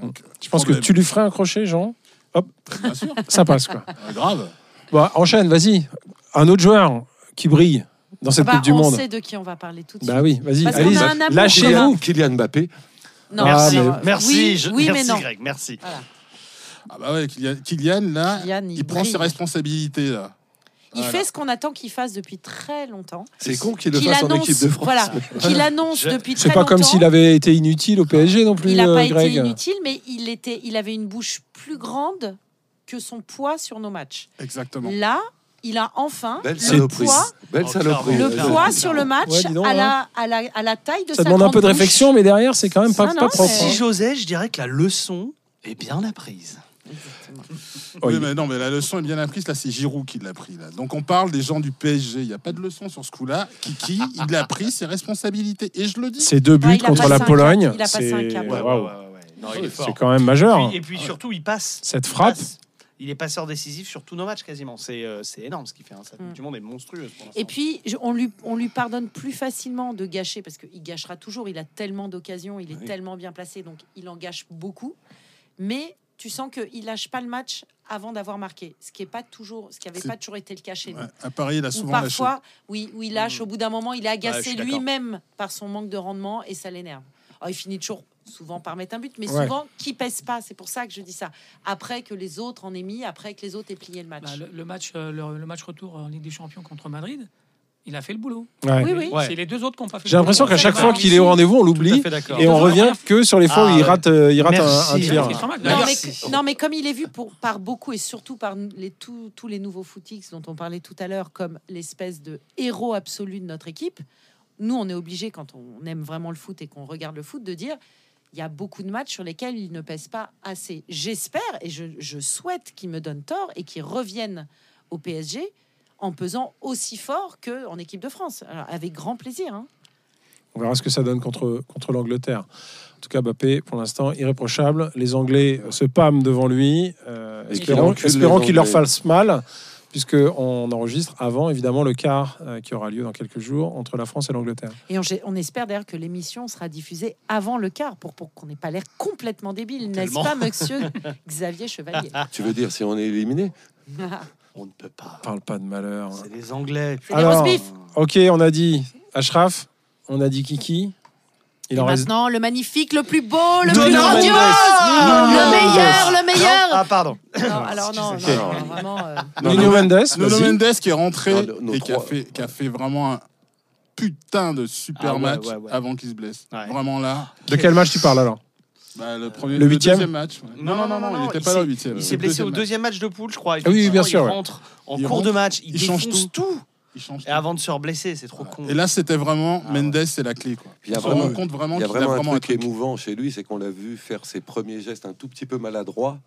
Donc, Je pense que tu lui ferais un crochet, Jean. Hop, Bien sûr. ça passe quoi. Ah, grave. Bon, enchaîne, vas-y. Un autre joueur qui brille dans cette Bah, Coupe du on Monde. sait de qui on va parler tout de suite. Bah oui, vas-y, Parce qu'on Alice, a un amour lâchez-vous. Kylian Mbappé. Non, Merci. alors, Merci, oui, je- oui, mais merci non. Greg, merci. Ah bah ouais, Kylian, Kylian, là, Kylian, il, il prend ses responsabilités là. Il Voilà. fait ce qu'on attend qu'il fasse depuis très longtemps. C'est con qu'il le Qu'il fasse en annonce, équipe de France. voilà, qu'il annonce Je- depuis très C'est pas longtemps. comme s'il avait été inutile au PSG non plus, Il n'a euh, pas Greg. été inutile, mais il, était, il avait une bouche plus grande que son poids sur nos matchs. Exactement. Là, il a enfin Belle le saloperie. poids, Belle saloperie. le poids sur le match Ouais, dis donc, à, hein. la, à, la, à la taille de Ça sa demande un peu de réflexion, mais derrière, c'est quand même pas, Non, pas non, propre. hein. Si j'osais, je dirais que la leçon est bien apprise. Oui, Oui. mais non, mais la leçon est bien apprise. Là, c'est Giroud qui l'a pris. Là. Donc, on parle des gens du PSG. Il n'y a pas de leçon sur ce coup-là. Kiki, il a pris ses responsabilités. Et je le dis. Ces deux buts Ouais, contre la. Pologne, Il a passé un c'est cap. Ouais, ouais, c'est quand même majeur. Puis- et puis surtout, il passe. Cette Il frappe, passe. Il est passeur décisif sur tous nos matchs quasiment. C'est euh, c'est énorme ce qu'il fait. hein. Coupe Mm. du Monde est monstrueuse pour. Et puis, je- on lui, on lui pardonne plus facilement de gâcher, parce qu'il gâchera toujours. Il a tellement d'occasions, il est Oui. tellement bien placé, donc il en gâche beaucoup. Mais tu sens qu'il lâche pas le match avant d'avoir marqué, ce qui est pas toujours, ce qui avait pas toujours été le cas chez nous. Ouais, à Paris, il a Ou souvent lâché. parfois, oui, où il lâche. Au bout d'un moment, il est agacé lui-même par son manque de rendement et ça l'énerve. Alors, il finit toujours souvent par mettre un but, mais Ouais. souvent qui pèse pas. C'est pour ça que je dis ça. Après que les autres en aient mis, après que les autres aient plié le match. Bah, le, le match, euh, le, le match retour en Ligue des Champions contre Madrid, il a fait le boulot. ouais. Oui, oui. Ouais. C'est les deux autres qui n'ont pas fait. j'ai l'impression qu'à chaque fois qu'il est au rendez-vous, on l'oublie et on revient que sur les fois Ah où il ouais. rate, euh, il rate un, un Il a tir. Non mais, Merci. non, mais comme il est vu pour, par beaucoup et surtout par les, tous- tous les nouveaux footix dont on parlait tout à l'heure comme l'espèce de héros absolu de notre équipe, nous, on est obligé, quand on aime vraiment le foot et qu'on regarde le foot, de dire il y a beaucoup de matchs sur lesquels il ne pèse pas assez. J'espère et je, je souhaite qu'il me donne tort et qu'il revienne au PSG en pesant aussi fort qu'en équipe de France. Alors, avec grand plaisir. hein. On verra ce que ça donne contre, contre l'Angleterre. En tout cas, Mbappé, pour l'instant, irréprochable. Les Anglais se pâment devant lui. Euh, espérons qu'il leur fasse mal, puisqu'on enregistre avant, évidemment, le quart euh, qui aura lieu dans quelques jours entre la France et l'Angleterre. Et on, on espère d'ailleurs que l'émission sera diffusée avant le quart pour, pour qu'on n'ait pas l'air complètement débile, n'est-ce pas, monsieur Xavier Chevalier? Tu veux dire si on est éliminé? On ne peut pas. Parle pas de malheur. C'est les Anglais. Alors, beef. ok, on a dit Ashraf, on a dit Kiki. Il Et en reste. maintenant, le magnifique, le plus beau, le plus grandiose, le meilleur, le meilleur. Ah, pardon. Non, alors non, non, vraiment. euh, Nuno Mendes. Nuno vas-y. Mendes qui est rentré Non, nos et qui a, fait, qui a fait vraiment un putain de super Ah ouais, match ouais, ouais. avant qu'il se blesse. Ouais. Vraiment là. De quel match tu parles alors Bah, le, premier, Le huitième deuxième match. ouais. Non, non, non, non, il n'était pas s'est- là au huitième. Il Le s'est blessé au match. deuxième match de poule, je crois. Ah oui, bien sûr, Il ouais. rentre en Il cours rentre, de match, il, il change tout. Il change Et tout. avant de se reblesser, c'est trop con. Et là, c'était vraiment Ah ouais. Mendes, c'est la clé. Quoi. Il y a On vraiment- compte vraiment Il y a vraiment, vraiment un un truc truc. émouvant chez lui, c'est qu'on l'a vu faire ses premiers gestes un tout petit peu maladroits.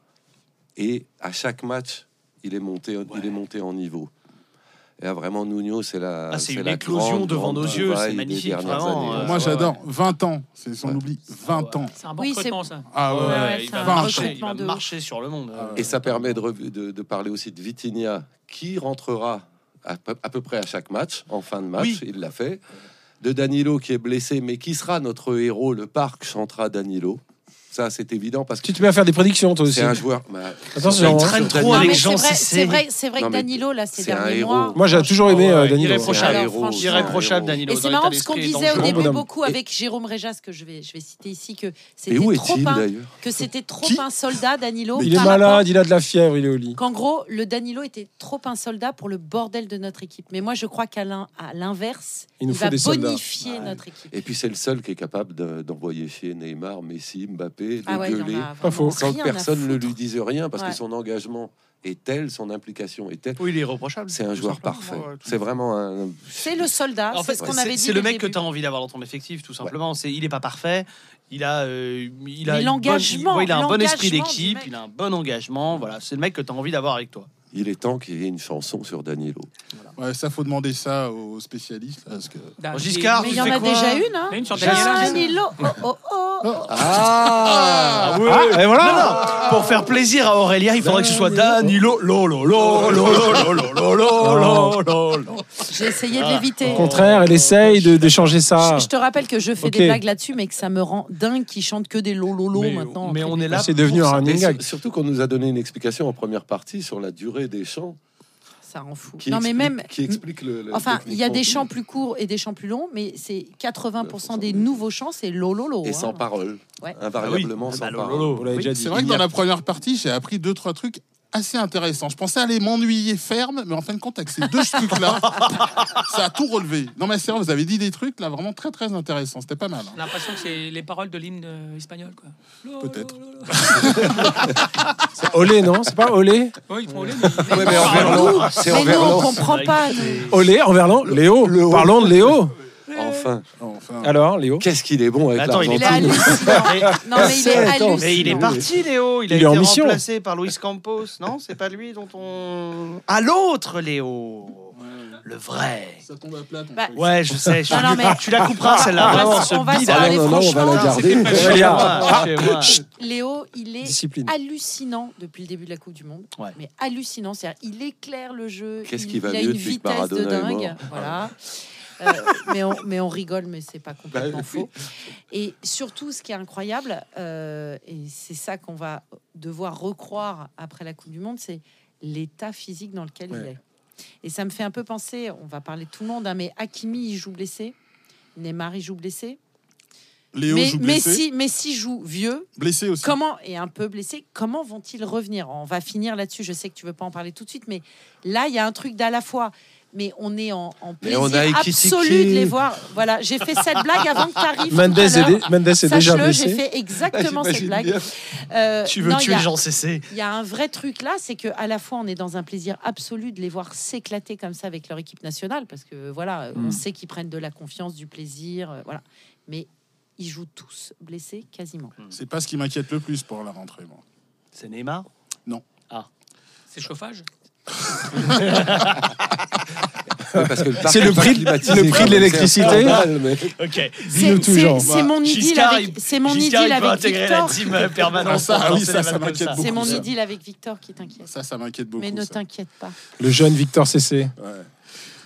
Et à chaque match, il est monté, il est monté en niveau. Et là, vraiment, Nuno, c'est la. Ah, c'est une la éclosion grande, devant grande nos yeux, c'est magnifique, vraiment, années. euh, Moi, ouais, j'adore. ouais. 20 ans, c'est son Ouais. oubli. 20 ans. C'est un bon Oui, ça. Ah ouais, Ouais, il c'est va un marcher, il recrutement va de ouf. marcher sur le monde. Ah ouais. Et ça permet de, rev- de, de parler aussi de Vitinha, qui rentrera à peu, à peu près à chaque match, en fin de match, Oui. il l'a fait. De Danilo, qui est blessé, mais qui sera notre héros, le parc chantera Danilo. Ça, c'est évident, parce que Tu te mets à faire des prédictions, toi aussi. c'est un joueur... bah, Attention, Il traîne trop avec Jean c'est vrai, c'est vrai, c'est vrai Non, que Danilo, là, ces c'est un derniers héros. mois. Moi, j'ai toujours aimé euh, Ouais, Danilo. irréprochable. Danilo. Et c'est marrant parce qu'on disait au début beaucoup avec Jérôme Réjas, que je vais, je vais citer ici, que c'était trop un, que c'était trop un soldat, Danilo. Il est malade, il a de la fièvre, il est au lit. Qu'en gros, le Danilo était trop un soldat pour le bordel de notre équipe. Mais moi, je crois qu'à l'inverse, Il il, nous faut va des soldats. bonifier notre équipe. Et puis c'est le seul qui est capable de- d'envoyer chier Neymar, Messi, Mbappé, de Ah ouais, il en gueuler, a Pas faux. vraiment sans que personne ne lui dise rien, parce Ouais. que son engagement est tel, son implication est telle. Oui, il est irréprochable. C'est un joueur parfait. Ouais, tout C'est vraiment un. C'est le soldat, En c'est fait, ce qu'on c'est avait dit. c'est le mec que tu as envie d'avoir dans ton effectif, tout simplement. C'est, il est pas parfait. Il a, euh, il a, l'engagement, bonne- ouais, il a un bon esprit d'équipe, il a un bon engagement. Voilà, c'est le mec que tu as envie d'avoir avec toi. Il est temps qu'il y ait une chanson sur Danilo. Ouais, ça, faut demander ça aux spécialistes. Parce que... Giscard, Mais il y en a déjà une, hein une sur Danilo, oh, oh, oh. Ah, oui. Ah, et voilà Non, non, pour faire plaisir à Aurélien, il faudrait que ce soit Danilo. Lo, lo, lo, lo, lo, lo, J'ai essayé de l'éviter. Au contraire, elle essaye de, de changer ça. Je, je te rappelle que je fais Ok. des blagues là-dessus, mais que ça me rend dingue qu'ils chantent que des lololo Mais, maintenant. mais on est là. C'est devenu pour un ça. running Et gag. sur- surtout qu'on nous a donné une explication en première partie sur la durée des chants. Ça rend fou. Qui non, mais explique- même. Qui explique le. le- Enfin, il y a des chants plus courts et des chants plus longs, mais c'est 80% des nouveaux chants, c'est lololo. Et hein. sans parole. Ouais. Invariablement Ah oui. sans Ah bah, parole. lolo. Vous l'avez Oui, déjà dit. C'est vrai que dans la première partie, j'ai appris deux, trois trucs assez intéressants. Je pensais aller m'ennuyer ferme, mais en fin de compte, avec ces deux trucs-là, ça a tout relevé. Non, mais c'est vrai, vous avez dit des trucs là vraiment très, très intéressants. C'était pas mal. hein. A l'impression que c'est les paroles de l'hymne euh, espagnol, quoi. Peut-être. C'est Olé, non C'est pas Olé Oui, ils font les, mais- Ouais, mais en verlan, nous, c'est en mais nous, on verlan. comprend pas. Olé en verlan Léo. Parlons de Léo. Enfin, Enfin, Alors, Léo qu'est-ce qu'il est bon avec Attends, il est. Non, mais il est Attends, hallucinant. Mais il est parti, Léo. Il a est en été mission. remplacé par Luis Campos. Non, c'est pas lui dont on. Ah, l'autre, Léo. Le vrai. ça tombe à plat. Bah. Ouais, je sais. Je, Non, non, mais- tu la couperas, celle-là. On va se- ce on va se bide. parler non, non, on va la franchement. garder. Moi, moi. Léo, il est Discipline. hallucinant depuis le début de la Coupe du Monde. Ouais. Mais hallucinant, c'est-à-dire il éclaire le jeu. Qu'est-ce qui va il a mieux une vitesse de dingue. Voilà. Euh, mais, on, mais on rigole, mais c'est pas complètement Bah, faux. Et surtout, ce qui est incroyable, euh, et c'est ça qu'on va devoir recroire après la Coupe du Monde, c'est l'état physique dans lequel il est. Et ça me fait un peu penser, on va parler de tout le monde, hein, mais Hakimi, il joue blessé. Neymar, il joue blessé. Léo mais joue blessé. Messi, Messi joue vieux. Blessé aussi. Comment et un peu blessé, comment vont-ils revenir? On va finir là-dessus. Je sais que tu veux pas en parler tout de suite, mais là, il y a un truc d'à la fois. Mais on est en, en plaisir on a absolu de les voir. Voilà, j'ai fait cette blague avant que tu arrives. Mendes est, dé- Mendes est déjà Sache-le, j'ai blessé. fait exactement cette J'imagine blague. Euh, Tu veux non, tuer a- Jean CC. il y a un vrai truc là, c'est que à la fois on est dans un plaisir absolu de les voir s'éclater comme ça avec leur équipe nationale, parce que voilà, Mm. on sait qu'ils prennent de la confiance, du plaisir, euh, voilà. Mais ils jouent tous blessés quasiment. C'est pas ce qui m'inquiète le plus pour la rentrée. Moi. C'est Neymar? C'est chauffage? Parce que C'est le prix- le prix de l'électricité. Ok. C'est- Dis-nous tout, c'est- Jean. C'est mon idylle Giscard, avec, il- c'est mon Giscard, idylle il peut avec intégrer la Victor. team euh, permanente. Ah, ça, pour ah oui, lancer ça, les ça vannes comme m'inquiète ça. beaucoup. C'est mon ça. idylle avec Victor qui t'inquiète. Ça, ça m'inquiète beaucoup. Mais ne ça. t'inquiète pas. Le jeune Victor CC, Ouais.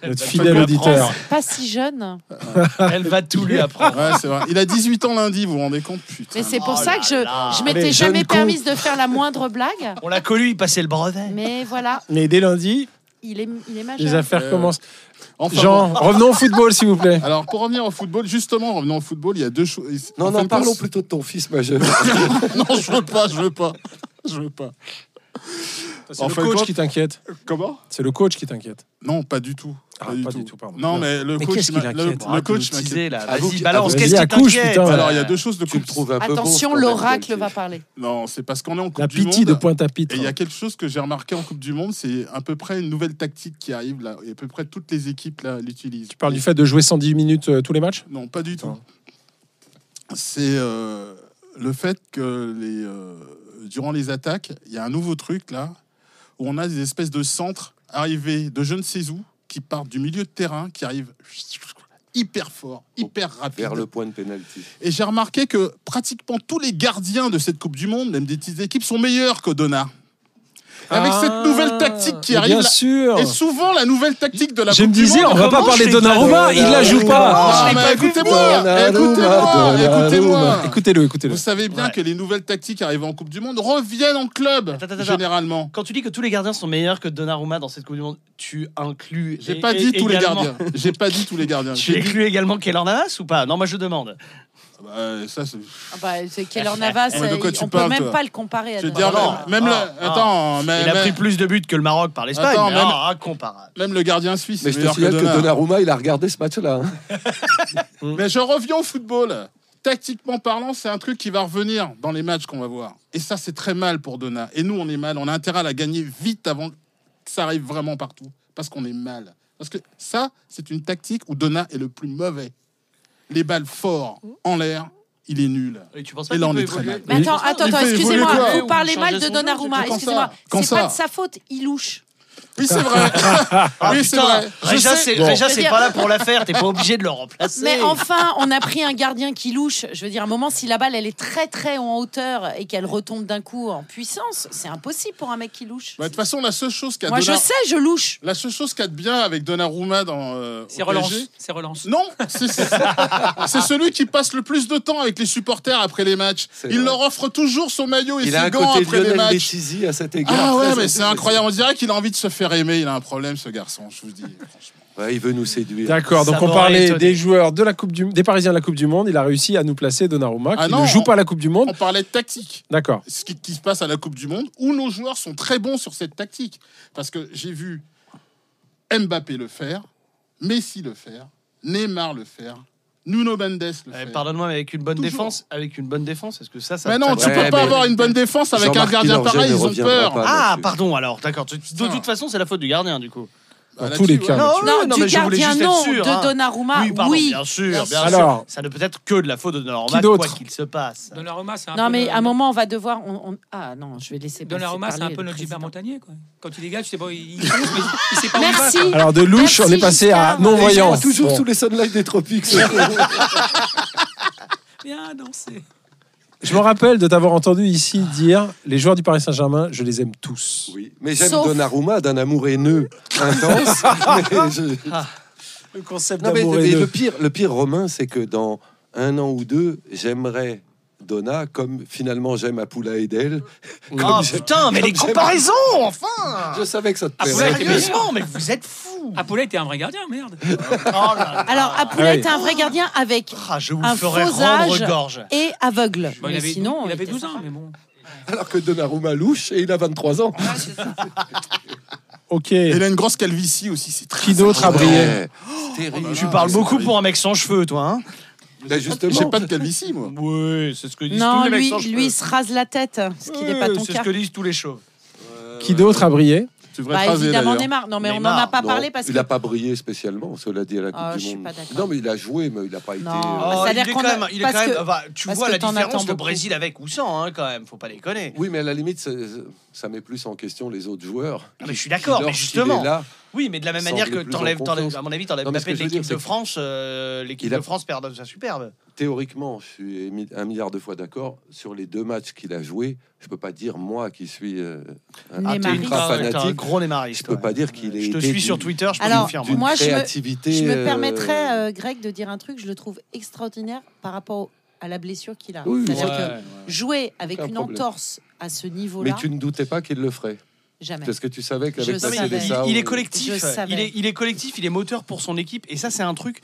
Notre Elle fidèle va auditeur. Pas si jeune. Elle va tout lui apprendre. Ouais, c'est vrai. Il a 18 ans lundi, vous vous rendez compte Putain. Mais c'est pour Oh ça que je, je m'étais Allez, jamais con. permise de faire la moindre blague. On l'a connu, il passait le brevet. Mais voilà, Mais dès lundi, il est, il est majeur. les affaires Euh, commencent. Enfin, Jean, bon. revenons au football, s'il vous plaît. Alors, pour revenir au football, justement, revenons au football, il y a deux choses. Non, non, parlons plutôt de ton fils majeur. non, je veux pas, je veux pas. Je veux pas. C'est En le fin de coach compte- qui t'inquiète. Comment? C'est le coach qui t'inquiète. Non, pas du tout. Ah, pas du tout, pardon. Non, mais le Mais coach, qu'est-ce qui m'a- le, le coach m'inquiète. là. Avoue Vas-y, balance. Qu'est-ce qui t'inquiète. Alors, il y a deux choses de coupe. Attention, l'oracle va parler. Non, c'est parce qu'on est en Coupe La du pitié Monde. de Pointe-à-Pitre. Et il y a quelque chose que j'ai remarqué en Coupe du Monde, c'est à peu près une nouvelle tactique qui arrive là. Et à peu près toutes les équipes là l'utilisent. Tu parles du fait de jouer 110 minutes euh, tous les matchs? Non, pas du tout. C'est euh, le fait que les, euh, durant les attaques, il y a un nouveau truc là où on a des espèces de centres arrivés de je ne sais où qui partent du milieu de terrain, qui arrivent hyper fort, hyper rapide. Vers le point de pénalty. Et j'ai remarqué que pratiquement tous les gardiens de cette Coupe du Monde, même des petites équipes, sont meilleurs que Donna. Avec cette Ah, nouvelle tactique qui arrive, Bien là- sûr. et souvent la nouvelle tactique de la Je Coupe me du disais, Monde. on va pas parler de Donnarumma, il la joue Ah, pas. mais écoutez-moi, écoutez-moi, écoutez-moi. Écoutez-le, écoutez-le. Vous savez bien que les nouvelles tactiques arrivant en Coupe du Monde reviennent en club, généralement. Quand tu dis que tous les gardiens sont meilleurs que Donnarumma dans cette Coupe du Monde, tu inclus. J'ai pas dit tous les gardiens. J'ai pas dit tous les gardiens. Tu inclus également Navas ou pas? Non, moi je demande. Bah, ça, c'est- Ah bah, c'est Keylor Navas, Ouais, de quoi euh, tu on peut parles, même toi pas le comparer à Je veux Donnarumma. dire, non, même, non, le, non. attends, mais, Il a mais- pris plus de buts que le Maroc par l'Espagne. Attends, mais même- ah, incomparable. même le gardien suisse, Mais est je te meilleur que signale que Donna. Donnarumma, il a regardé ce match-là. hein. Mais je reviens au football. Tactiquement parlant, c'est un truc qui va revenir dans les matchs qu'on va voir. Et ça, c'est très mal pour Donna. Et nous, on est mal. On a intérêt à la gagner vite avant que ça arrive vraiment partout. Parce qu'on est mal. Parce que ça, c'est une tactique où Donna est le plus mauvais. Les balles forts en l'air, il est nul. Et tu penses Et pas là, qu'il on est très mal. Mais attends, attends, Il attends, fait évoluer excusez-moi, quoi vous parlez Ou mal changer de son Donnarumma, c'est- excusez-moi. ça Quand C'est pas de sa faute, il louche. Oui, c'est vrai. Ah, oui, c'est vrai. Réja, c'est Bon. Dire- pas là pour la faire, t'es pas obligé de le remplacer. Mais enfin, on a pris un gardien qui louche. Je veux dire, à un moment, si la balle, elle est très très en hauteur et qu'elle retombe d'un coup en puissance, c'est impossible pour un mec qui louche. Bah, De toute façon, la seule chose qu'a Moi, je Donna- sais, je louche. La seule chose qu'il y a de bien avec Donnarumma dans euh, C'est relance. C'est relance. Non, c'est c'est- c'est celui qui passe le plus de temps avec les supporters après les matchs. C'est Il vrai. leur offre toujours son maillot et Il a ses un gants après les matchs. Messi à cet égard. Ah ouais, Très mais c'est incroyable. On dirait qu'il a envie de se faire aimer. Il a un problème, ce garçon, je vous dis. franchement. Ouais, il veut nous séduire. D'accord, donc Ça on parlait étonné. des joueurs de la coupe du, des Parisiens de la Coupe du Monde. Il a réussi à nous placer Donnarumma, qui Ah non, ne joue on- pas la Coupe du Monde. On parlait de tactique. D'accord. Ce qui, qui se passe à la Coupe du Monde, où nos joueurs sont très bons sur cette tactique. Parce que j'ai vu Mbappé le faire, Messi le faire, Neymar le faire, Nuno Mendes Eh. Pardonne-moi, mais avec une bonne Toujours. défense, avec une bonne défense, est-ce que ça, ça Mais non, ça- tu Ouais, peux pas avoir une bonne défense avec un gardien pareil, ils ont peur. Ah, pardon, alors, d'accord. De toute façon, c'est la faute du gardien, du coup. Dans tous les cas. Non, Non, non, du mais je voulais gardien, juste être non. sûr, de hein. Donnarumma, oui, pardon, oui. bien sûr, Bien bien Alors. sûr. Ça ne peut être que de la faute de Donnarumma, Qui d'autre quoi qu'il se passe. Donnarumma, c'est un Non, peu mais le- à un moment, on va devoir. on- on- Ah non, je vais laisser. passer Donnarumma, c'est parler un peu le notre Gilbert président. Montagnier. Quoi. Quand il dégage, tu sais pas, il, il fonce, mais il sait pas où il va, Merci. quoi. Alors de louche, Merci, on est passé à Giscard. non-voyant. Toujours Bon. sous les sunlights des tropiques. Viens danser. Je me rappelle de t'avoir entendu ici dire les joueurs du Paris Saint-Germain, je les aime tous. Oui, mais j'aime Sauf- Donnarumma d'un amour haineux intense. mais je- Le concept Non, mais, d'amour mais haineux. le pire, le pire Romain, c'est que dans un an ou deux, j'aimerais Donna comme finalement j'aime Apula Edel. Comme Ah j'aime- putain, mais les comparaisons, enfin Je savais que ça te Ah, plairait. Sérieusement, mais vous êtes fous Apollo était un vrai gardien, merde. Oh. Alors, Ah oui. était un vrai gardien avec Ah, je vous un ferai faux rendre âge. gorge. et aveugle. Bon, il mais avait, sinon, il avait était 12 ans, sympa. mais bon. Alors que Donnarumma louche et il a 23 ans. Ok. Et il a une grosse calvitie aussi, c'est très. Qui d'autre a brillé Ouais, terrible. Tu parles beaucoup pour un mec sans cheveux, toi, hein Là, justement, J'ai pas de calvitie, moi. Oui, c'est ce que disent Non, tous les mecs lui, sans lui cheveux. il se rase la tête, ce qui n'est pas Ouais, ton C'est cas. ce que disent tous les chauves. Qui d'autre a brillé? Tu devrais Bah, te raser, évidemment. Neymar. Non, mais on Neymar, n'en a pas Non, parlé parce il que. n'a pas brillé spécialement, cela dit à la Coupe Ah, je du suis Monde. pas. Non, mais il a joué, mais il n'a pas été. Non. Bah, Oh, il est quand a- même, il est quand même- que- bah, tu parce vois la différence beaucoup. Brésil avec ou sans hein, quand même, faut pas déconner. Oui, mais à la limite, ça, met plus en question les autres joueurs. Ah, mais qui- je suis d'accord, mais justement. est là, Oui, mais de la même manière que t'enlèves, à mon avis, t'enlèves Mbappé de l'équipe de France, euh, l'équipe il a- de France perd sa superbe. théoriquement, je suis un milliard de fois d'accord. Sur les deux matchs qu'il a joués, je peux pas dire, moi qui suis euh, un ultra fanatique, gros Némariste. je peux ouais. pas dire qu'il est. Je te suis sur Twitter, je peux Alors, moi, je me- créativité. Je me euh, permettrais, euh, Greg, de dire un truc, je le trouve extraordinaire par rapport au- à la blessure qu'il a. Oui, C'est-à-dire Ouais, que ouais. jouer avec Aucun une problème. entorse à ce Mais niveau-là, tu ne doutais pas qu'il le ferait. jamais. Parce que tu savais qu'avec. Il, il est collectif, il est, il est collectif, il est moteur pour son équipe, et ça c'est un truc.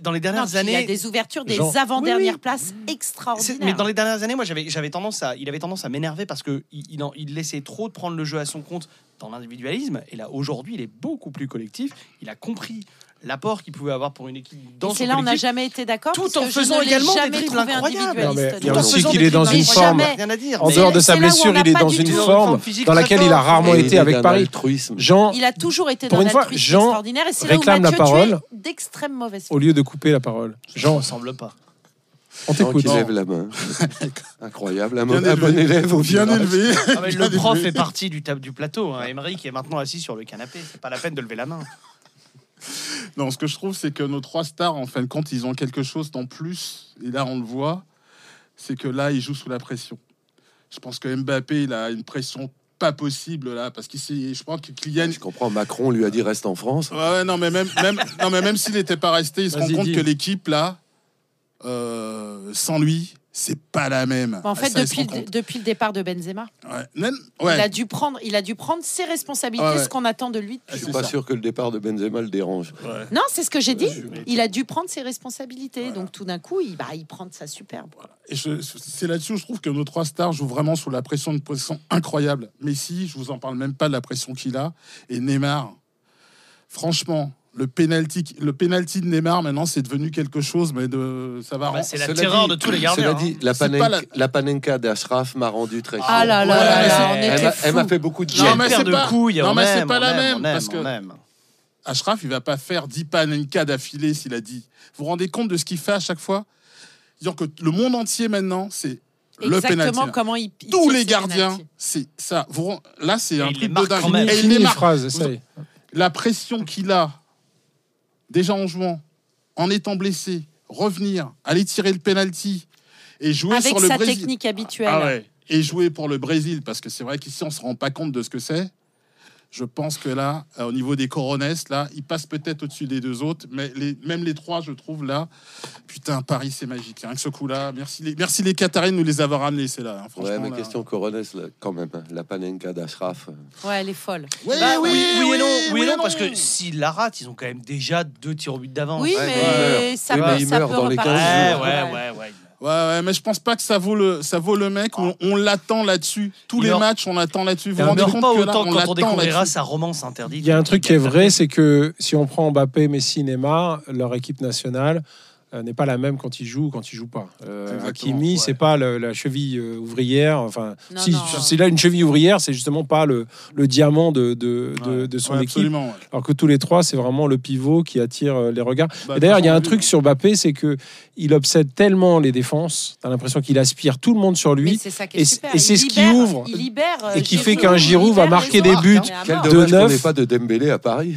dans les Non, dernières puis Il y années, a des ouvertures, des avant-dernières Oui, oui. places extraordinaires. Mais dans les dernières années, moi, j'avais, j'avais tendance à, il avait tendance à m'énerver parce que il, il en- il laissait trop de prendre le jeu à son compte dans l'individualisme. Et là, aujourd'hui, il est beaucoup plus collectif. Il a compris l'apport qu'il pouvait avoir pour une équipe dans Et son c'est là on n'a jamais été d'accord. Tout en faisant également des dribbles incroyables. individualiste. Non, mais il y a Tout en aussi faisant qu'il est dans une forme. En dehors de sa blessure, il est dans une forme forme dans laquelle il a rarement été est avec Paris. altruisme. Jean, Il a toujours été dans une fois, Jean extraordinaire et c'est là où réclame la parole. d'extrême mauvaise au lieu de couper la parole. Jean Jean, ressemble pas. on Jean t'écoute. qui lève la main. Incroyable. Un, bon élève au Bien élevé. Ah, le prof fait partie du, du plateau. Hein. Emery qui est maintenant assis sur le canapé. C'est pas la peine de lever la main. Non, ce que je trouve, c'est que nos trois stars, en fin de compte, ils ont quelque chose d'en plus. Et là, on le voit. C'est que là, ils jouent sous la pression. Je pense que Mbappé, il a une pression pas possible là, parce qu'ici, je pense que Kylian. Je comprends, Macron lui a dit reste en France. Ouais, ouais, non, mais même, même, non, mais même s'il n'était pas resté, il se rend compte dis. que l'équipe là, euh, sans lui, c'est pas la même. En fait, ça, depuis, le, compte. depuis le départ de Benzema, Ouais. Même- il, a dû prendre, il a dû prendre ses responsabilités, Ouais, ouais. ce qu'on attend de lui. Je suis pas ça. sûr que le départ de Benzema le dérange. Ouais. Non, c'est ce que j'ai dit. Il a dû prendre ses responsabilités. Voilà. Donc tout d'un coup, il, bah, il prend de sa superbe. Et c'est là-dessus où je trouve que nos trois stars jouent vraiment sous la pression, une pression incroyable. Messi, je vous en parle même pas de la pression qu'il a. Et Neymar, franchement, le penalty, le penalty de Neymar, maintenant, c'est devenu quelque chose, mais de, ça va. Ah bah, c'est la terreur dit- de tous les gardiens. Cela dit, hein. la, panenka, la- la panenka d'Ashraf m'a rendu très Ah là là Ouais, là là, on Elle elle m'a fait beaucoup de Non, mais c'est pas- couilles. non, on mais c'est aime, pas la aime, même, parce que-. Ashraf, il va pas faire 10 panenka d'affilée s'il a dit. Vous vous rendez compte de ce qu'il fait à chaque fois? Disons que le monde entier maintenant, c'est le Exactement penalty. comment il, il Tous les gardiens, c'est ça. Vous là, c'est un il truc de dingue. Et il Finis les marque. phrases, essaye. La pression qu'il a, déjà en jouant, en étant blessé, revenir, aller tirer le penalty et jouer Avec sur le sa Brésil. technique habituelle. Ah ouais. Et jouer pour le Brésil, parce que c'est vrai qu'ici, on se rend pas compte de ce que c'est. Je pense que là, euh, au niveau des Corones, là, il passe peut-être au-dessus des deux autres, mais les, même les trois, je trouve là, putain, Paris, c'est magique. Rien que ce coup-là, merci les, merci les Qataris de nous les avoir ramenés, c'est là. hein, franchement, Ouais, mais là. question Coronès, là, quand même. hein, La panenka d'Ashraf. euh, Ouais, elle est folle. Oui, Bah, oui, oui, oui et non, oui et non, non. parce que s'ils la ratent, ils ont quand même déjà deux tirs au but d'avance. Oui, Ouais, mais ça Oui, mais ça meurt peut dans les Ouais, 15 repartir. jours. ouais, ouais, ouais. Ouais, ouais, mais je pense pas que ça vaut le, ça vaut le mec. On, on l'attend là-dessus. Tous Il les meurt- matchs, on l'attend là-dessus. Vous vous On rendez compte pas que là, autant on quand on découvrira sa romance interdite. Il y a un truc qui est vrai, c'est que si on prend Mbappé, Messi, Neymar, leur équipe nationale n'est pas la même quand ils jouent ou quand ils jouent pas. Euh, Hakimi, ouais. c'est pas le- la cheville euh, ouvrière. Enfin, Non, si non. s'il a une cheville ouvrière, c'est justement pas le, le diamant de, de, de- Ouais. de son Ouais, équipe. Alors que tous les trois, c'est vraiment le pivot qui attire euh, les regards. Bah, Et D'ailleurs, il y a un truc sur Mbappé, c'est que il obsède tellement les défenses. T'as l'impression qu'il aspire tout le monde sur lui. c'est ça qui Et est c'est- super. et Il c'est ce qui ouvre. Il libère. euh, Et qui fait qu'un il Giroud va marquer des buts. Mort. de dommage qu'on neuf. n'ait pas de Dembélé à Paris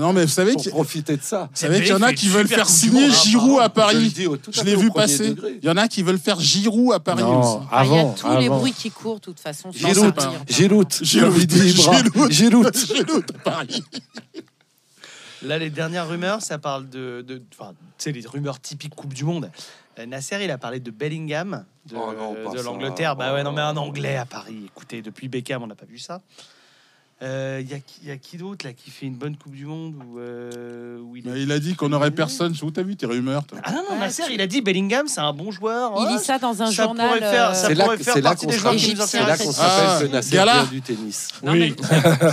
non, mais vous savez qu'il profiter de ça. vous savez qu'il y en a qui veulent faire signer hein, Giroud à Paris. Je l'ai vu passer. Il y en a qui veulent faire Giroud à Paris Non, aussi. Ah, Il y a avant, tous les avant. bruits qui courent, de toute façon. Giroud. Giroud, Giroud. Giroud. Giroud. À Paris. Là, les dernières rumeurs, ça parle de. de- sais, les rumeurs typiques Coupe du Monde. Euh, Nasser, il a parlé de Bellingham, de, Oh de l'Angleterre. Bah ouais, non, mais un Oh. Anglais à Paris. Écoutez, depuis Beckham, on n'a pas vu ça. Euh, Il y a, qui- il y a qui d'autre là qui fait une bonne Coupe du Monde ou euh, où il, a dit qu'on aurait personne. Où t'as vu tes rumeurs toi Ah non, non, Ouais, Nasser, tu- il a dit Bellingham, c'est un bon joueur. Il Ouais, lit ça dans un ça journal. pourrait faire- ça C'est là, pourrait faire partie des joueurs qui nous c'est là qu'on se Ah, rappelle que Nasser Gala. vient du tennis. Mais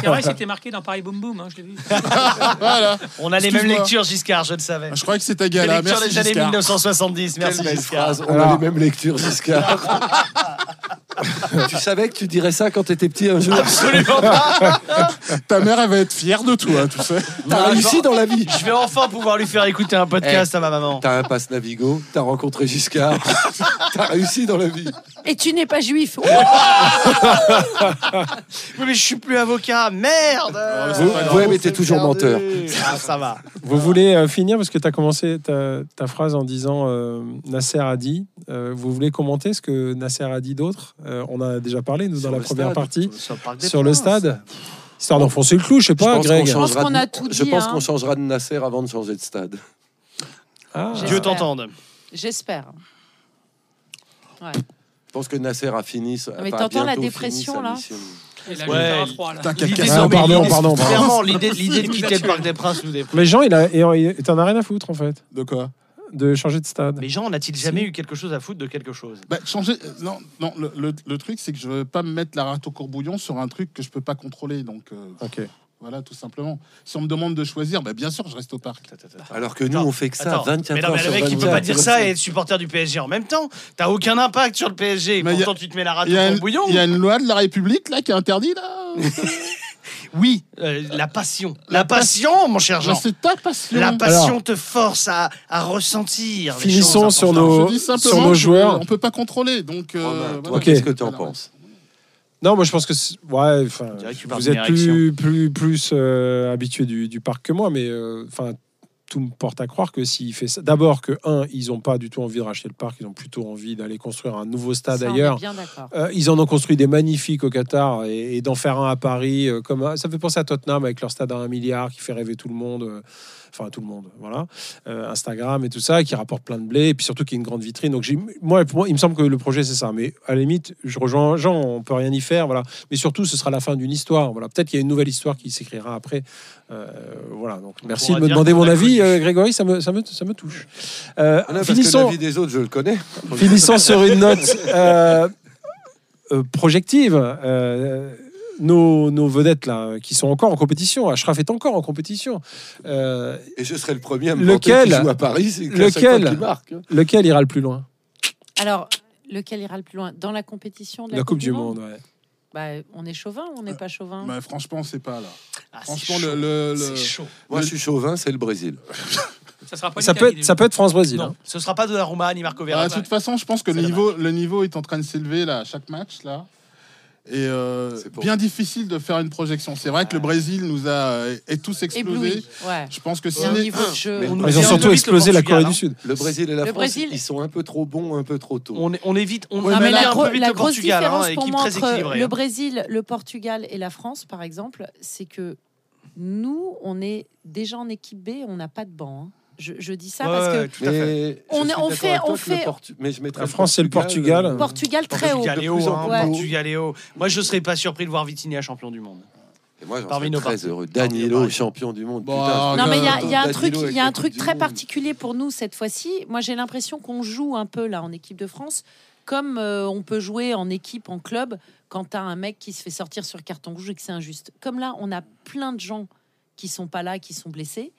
c'est vrai, c'était marqué dans Paris Boom Boom, hein, je l'ai vu. Voilà. On a les mêmes lectures, Giscard, je le savais. Je crois que c'était Les Gala. lectures Merci des années Giscard. 1970. Merci, Giscard. On a les mêmes lectures, Giscard. Tu savais que tu dirais ça quand t'étais petit un jour Absolument pas. Ta mère, elle va être fière de toi, tu sais. T'as réussi dans la vie. Je vais enfin pouvoir lui faire écouter un podcast à ma maman. T'as un passe Navigo, t'as rencontré Giscard, t'as réussi dans la vie. Et tu n'es pas juif. Oui, mais je suis plus avocat. Merde. c'est pas grave. Ouais, mais t'es toujours menteur. Ah, ça va. Vous voulez euh, finir parce que tu as commencé ta, ta phrase en disant euh, Nasser a dit. Euh, vous voulez commenter ce que Nasser a dit d'autre? Euh, On a déjà parlé, nous, Sur dans la première stade. partie. Sur le Sur stade Histoire d'enfoncer le clou, je sais pas, pense Greg. qu'on a tout Je pense hein. qu'on changera de Nasser avant de changer de stade. Ah. Dieu t'entende. J'espère. Ouais. Je pense que Nasser a fini. sa- mais t'entends la dépression, là mission. Et là, Ouais. je. Ah, pardon, pardon, pardon. Clairement, l'idée de quitter a le Parc des Princes nous déprime. Mais Jean, il, a, il il t'en a rien à foutre, en fait, De quoi? De changer de stade. Mais Jean, n'a-t-il jamais eu quelque chose à foutre de quelque chose? Bah, changer. euh, Non, non. Le, le- le truc, c'est que je veux pas me mettre la rate au courbouillon sur un truc que je peux pas contrôler. Donc, euh, Ok. voilà, tout simplement. Si on me demande de choisir, bah, bien sûr, je reste au parc. Alors que nous, Attends, on fait que ça Attends, 24 mais non, heures mais le mec, il peut 24. pas dire ça et être supporter du PSG en même temps. T'as aucun impact sur le PSG. Mais Pourtant, tu te mets la rate Il y, a au une, bouillon. il y a une loi de la République là qui est interdite là. Oui, euh, la passion. La passion, mon cher Jean. C'est ta passion. La passion Alors. te force à, à ressentir. Finissons sur nos- sur joueurs. On peut pas contrôler. Donc, euh, voilà. qu'est-ce que tu en penses Non, moi je pense que ouais, vous êtes plus plus plus euh, habitué du, du parc que moi, mais euh, enfin tout me porte à croire que s'il fait ça, d'abord que un, ils ont pas du tout envie de racheter le parc, ils ont plutôt envie d'aller construire un nouveau stade Ça, ailleurs. Euh, ils en ont construit des magnifiques au Qatar et, et d'en faire un à Paris, euh, comme un- ça fait penser à Tottenham avec leur stade à un milliard qui fait rêver tout le monde, euh, enfin tout le monde, voilà, Euh, Instagram et tout ça, qui rapporte plein de blé et puis surtout qui est une grande vitrine. Donc j'ai, moi, pour moi, il me semble que le projet c'est ça, mais à la limite, je rejoins Jean, on peut rien y faire, voilà. Mais surtout, ce sera la fin d'une histoire, voilà. Peut-être qu'il y a une nouvelle histoire qui s'écrira après, Euh, voilà. Donc merci de me demander mon a avis, euh, Grégory, ça me, ça me, ça me touche. Euh, Ah non, finissons. la vie des autres, je le connais. Finissons sur une note euh, euh, projective. Euh, nos, nos vedettes là, qui sont encore en compétition, Ashraf est encore en compétition. Euh, Et je serai le premier à me Lequel qu'il joue à Paris. c'est Lequel marque. lequel ira le plus loin? Alors, lequel ira le plus loin? Dans la compétition de La, la, Coupe du Monde. ouais. bah, On est chauvin ou on n'est pas chauvin? Bah, franchement, c'est pas là. Ah, c'est Franchement, chaud. le, le- C'est le- chaud. Moi, je suis chauvin, c'est le Brésil. Ça sera pas Ça l'Italie, peut, être, ça peut être France-Brésil. Non, hein. ce sera pas de la Rouma ni Marco Bah, Verratti. de toute façon, je pense que le niveau, le niveau est en train de s'élever là à chaque match là. Et euh, bien difficile de faire une projection. C'est vrai que le Brésil nous a euh, est tous explosé. Ouais. Je pense que si les- jeu. On Ils ont surtout explosé la Portugal, Corée hein. du Sud. Le Brésil et la Le France, Brésil- ils sont un peu trop bons, un peu trop tôt. On, évite, on Ouais, mais la, gro- la le grosse Portugal, hein, différence pour moi entre le hein. Brésil, le Portugal et la France, par exemple, c'est que nous, on est déjà en équipe B, on n'a pas de banc. hein. Je, je dis ça Ouais, parce que tout à fait. Mais On je fait- on Portu- Mais je mettrais La France, c'est le Portugal. euh, Portugal très haut. Portugal haut, plus en hein, Ouais. Portugal haut. Moi, je serais pas surpris de voir Vitinha champion du monde. Et moi, j'en très heureux. Danilo, champion du monde. Bon, Putain, alors, Non, mais il y a, il y a un truc, y a un truc très particulier pour nous cette fois-ci. Moi, j'ai l'impression qu'on joue un peu là en équipe de France, comme euh, on peut jouer en équipe, en club, quand tu as un mec qui se fait sortir sur carton rouge et que c'est injuste. Comme là, on a plein de gens qui sont pas là, qui sont blessés.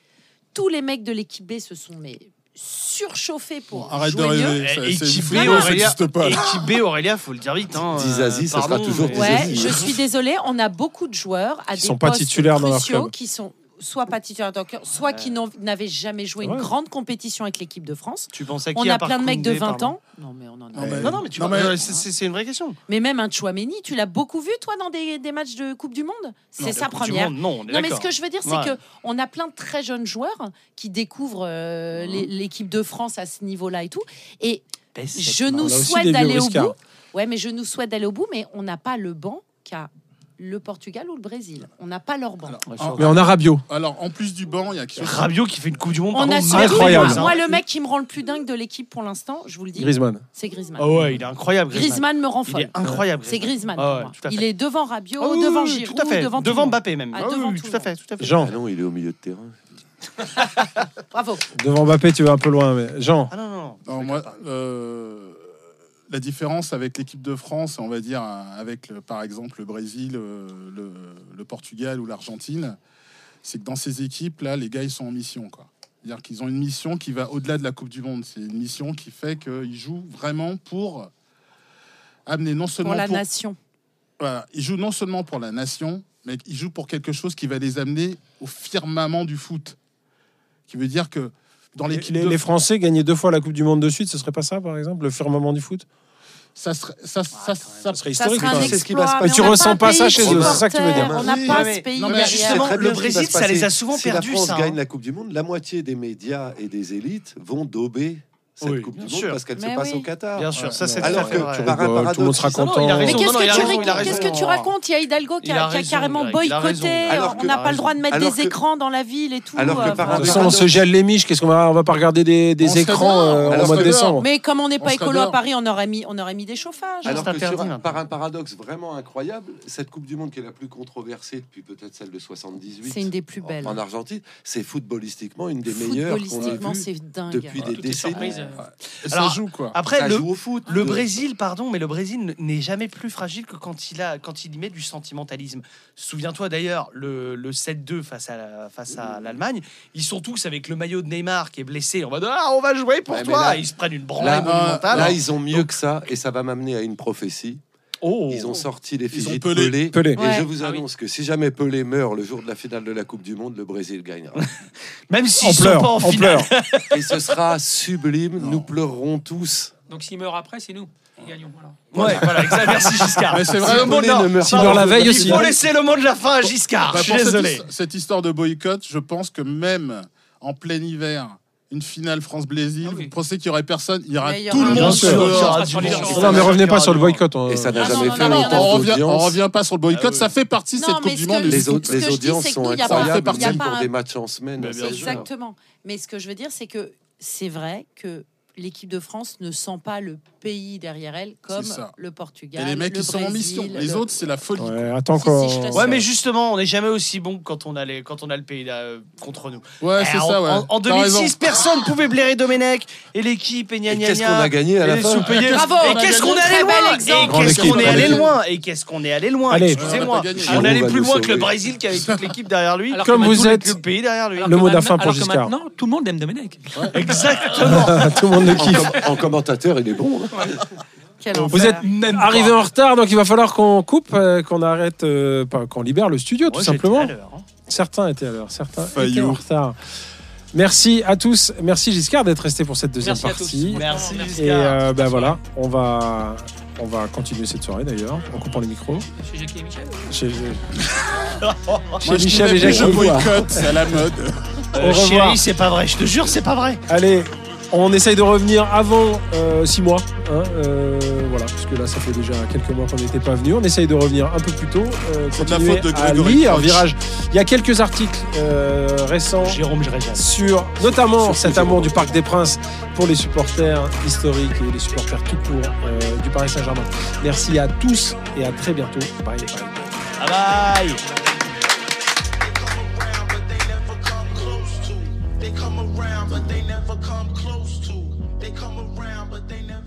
Tous les mecs de l'équipe B se sont mais surchauffés pour Arrête de jouer rêver. c'est- équipe B, Aurélia, pas. là. équipe B, Aurélia, faut le dire vite. Hein, Dizazi, ça sera toujours mais- Ouais, je suis désolée, on a beaucoup de joueurs à Qui des sont pas titulaires dans leur club. qui sont soit pas leur club, soit qui n'avaient jamais joué une Ouais. grande compétition avec l'équipe de France. Tu pensais à qui On a plein de mecs de Koundé, 20 pardon ans. Non, mais on en a. Non, mais- Non, non, mais tu Non, vois, mais- euh, c'est- une vraie question. Mais même un Chouameni, tu l'as beaucoup vu, toi, dans des, des matchs de Coupe du Monde? C'est Non, sa première. Monde, Non, on est Non, mais ce que je veux dire, c'est Ouais. que on a plein de très jeunes joueurs qui découvrent euh, l'équipe de France à ce niveau-là et tout. Et je nous souhaite d'aller au bout. Ouais, mais je nous souhaite d'aller au bout, mais on n'a pas le banc qu'a le Portugal ou le Brésil. On n'a pas leur banc. Alors, Mais on a Rabiot. Alors, en plus du banc, il y a quelque chose. Rabiot qui fait une Coupe du Monde. On pardon, a magnifique, incroyable. surtout, hein. moi, le mec qui me rend le plus dingue de l'équipe pour l'instant, je vous le dis, Griezmann. c'est Griezmann. Ah ouais, il est incroyable. Griezmann. Griezmann me rend Il folle. est incroyable. C'est Griezmann. Ah pour moi. Il est devant Rabiot, oui, devant Giroud, tout à fait. devant, devant. Mbappé même. Ah, devant oui, tout à fait, tout à fait. Jean. Ah non, il est au milieu de terrain. Bravo. Devant Mbappé, tu vas un peu loin, mais Jean. Ah non, non, non. Non, moi, euh, la différence avec l'équipe de France, on va dire, avec le- par exemple le Brésil, euh, le, le Portugal ou l'Argentine, c'est que dans ces équipes-là, les gars, ils sont en mission. quoi. C'est-à-dire qu'ils ont une mission qui va au-delà de la Coupe du Monde. C'est une mission qui fait qu'ils jouent vraiment pour amener non seulement Pour la pour- nation. voilà, ils jouent non seulement pour la nation, mais ils jouent pour quelque chose qui va les amener au firmament du foot. Qui veut dire que dans Les, l'équipe les- de les Français gagnaient deux fois la Coupe du Monde de suite, ce serait pas ça, par exemple, le firmament du foot? Ça serait, ça, ça, ça, Ça serait Ça historique. C'est ce qui va se passer. tu ressens pas ça chez eux, c'est ça que tu veux dire. On n'a pas ce pays non, mais derrière. justement, le Brésil, ça les a souvent si perdus, la France ça, hein. gagne la Coupe du Monde, la moitié des médias et des élites vont dober cette Oui, Coupe du bien Monde sûr. parce qu'elle se passe oui. au Qatar. Bien sûr, ça c'est Alors que vrai. par un rigole, paradoxe, tout le monde sera ils sont- content. il a Mais raison. qu'est-ce que, a tu, a tu racontes Il y a Hidalgo qui a, a a carrément a boycotté. on n'a pas le droit de mettre des que- écrans dans la ville et tout. Alors que euh, par enfin, De toute un façon, on se paradoxe- gèle les miches, qu'est-ce qu'on va, on va pas regarder des, des écrans euh, en mois de que dehors. décembre. Mais comme on n'est pas écolo à. Paris, on aurait mis, on aurait mis des chauffages. Alors que un- par un paradoxe vraiment incroyable, cette Coupe du Monde qui est la plus controversée depuis peut-être celle de 78 C'est une des plus belles. en Argentine, c'est footballistiquement une des meilleures qu'on ait Footballistiquement, vues c'est dingue. depuis des Toutes les décennies. Ça Alors, joue quoi. Après, Ça le, joue au foot. le De- Brésil, pardon, mais le Brésil n'est jamais plus fragile que quand il, a, quand il y met du sentimentalisme. Souviens-toi d'ailleurs, le, le 7-2 face à, la- face à l'Allemagne, ils sont tous avec le maillot de Neymar qui est blessé en mode Ah, on va jouer pour Ouais, toi là- Ils se prennent une branlée Là, monumentale. là, ils ont mieux que ça et ça va m'amener à une prophétie. Oh. Ils ont sorti fichiers de Pelé. Pelé. Pelé. Et Ouais. je vous Ah oui. annonce que si jamais Pelé meurt le jour de la finale de la Coupe du Monde, le Brésil gagnera. Même s'ils On sont pleure, pas en on finale. pleure. et ce sera sublime. Nous pleurerons tous. Donc s'il meurt après, c'est nous qui gagnons. alors. Ouais, voilà, exact. Merci Giscard. Mais c'est vrai, le mot de- la veille Il aussi, faut hein. laisser le mot de la fin à Giscard. Bah, Je suis cette, désolé. cette histoire de boycott, je pense que même en plein hiver, une finale France-Brésil, Ah oui. vous pensez qu'il y aurait personne Il y aura Mais il y tout aura le bien monde sûr. sur Il y aura dehors. du monde. Non, mais revenez pas sur le boycott. hein. Et ça n'a Ah non, jamais non, fait non, non, autant On revient, on d'audience. revient pas sur le boycott, Ah oui. ça fait partie de Non, cette mais Coupe du Monde. les Les, Ce autres, que les je dis, audiences c'est que sont nous, il y a pas- incroyables, il y a même pas pour un- des matchs en semaine. Mais à bien 16 sûr. heures. Exactement. Mais ce que je veux dire, c'est que c'est vrai que l'équipe de France ne sent pas le pays derrière elle comme le Portugal. Et les mecs, le ils sont en mission. Brésil, Les le- autres, c'est la folie. Ouais, attends Si. Ouais, mais justement, on n'est jamais aussi bon que quand on a, les, quand on a le pays euh, contre nous. Ouais, c'est Eh, en, ça, ouais. en- en T'as 2006, raison. personne pouvait blairer Domenech et l'équipe et gna Et gna qu'est-ce qu'on a gagné à la fin. Bravo. Et qu'est-ce qu'on est allé loin. Et qu'est-ce qu'on est allé loin Et qu'est-ce qu'on est allé loin Allez. Excusez-moi. On est allé plus loin que le. Brésil qui avait toute l'équipe derrière lui. Comme vous êtes- le pays derrière lui. Le mot de la fin pour Giscard. Maintenant, tout le monde aime Domenech. Exactement. Tout le monde le kiffe. en commentateur, il est bon. Hein. Quel Vous enfer. êtes Même arrivé en retard, donc il va falloir qu'on coupe, euh, qu'on arrête, euh, pas- qu'on libère le studio, tout simplement. hein. Certains étaient à l'heure, certains étaient en retard. Merci à tous. Merci Giscard d'être resté pour cette deuxième Merci à tous. partie. Merci, Et Giscard. euh, ben voilà, on va, on va continuer cette soirée d'ailleurs, en coupant les micros. Chez Jackie et Michel. Chez, Moi, chez je Michel et trouvais Jacques. pour le boycott, c'est à la mode. Euh, Au revoir. Chérie, c'est pas vrai. Je te jure, c'est pas vrai. Allez, on essaye de revenir avant 6 mois. hein, euh, voilà, parce que là, ça fait déjà quelques mois qu'on n'était pas venu. On essaye de revenir un peu plus tôt. euh, C'est de la continuer faute de à Grégory lire. Virage. Il y a quelques articles euh, récents Jérôme sur notamment cet Jérôme. amour du Parc des Princes pour les supporters historiques et les supporters tout court euh, du Paris Saint-Germain. Merci à tous et à très bientôt. Bye bye. Bye bye. They come around, but they never come close to. They come around, but they never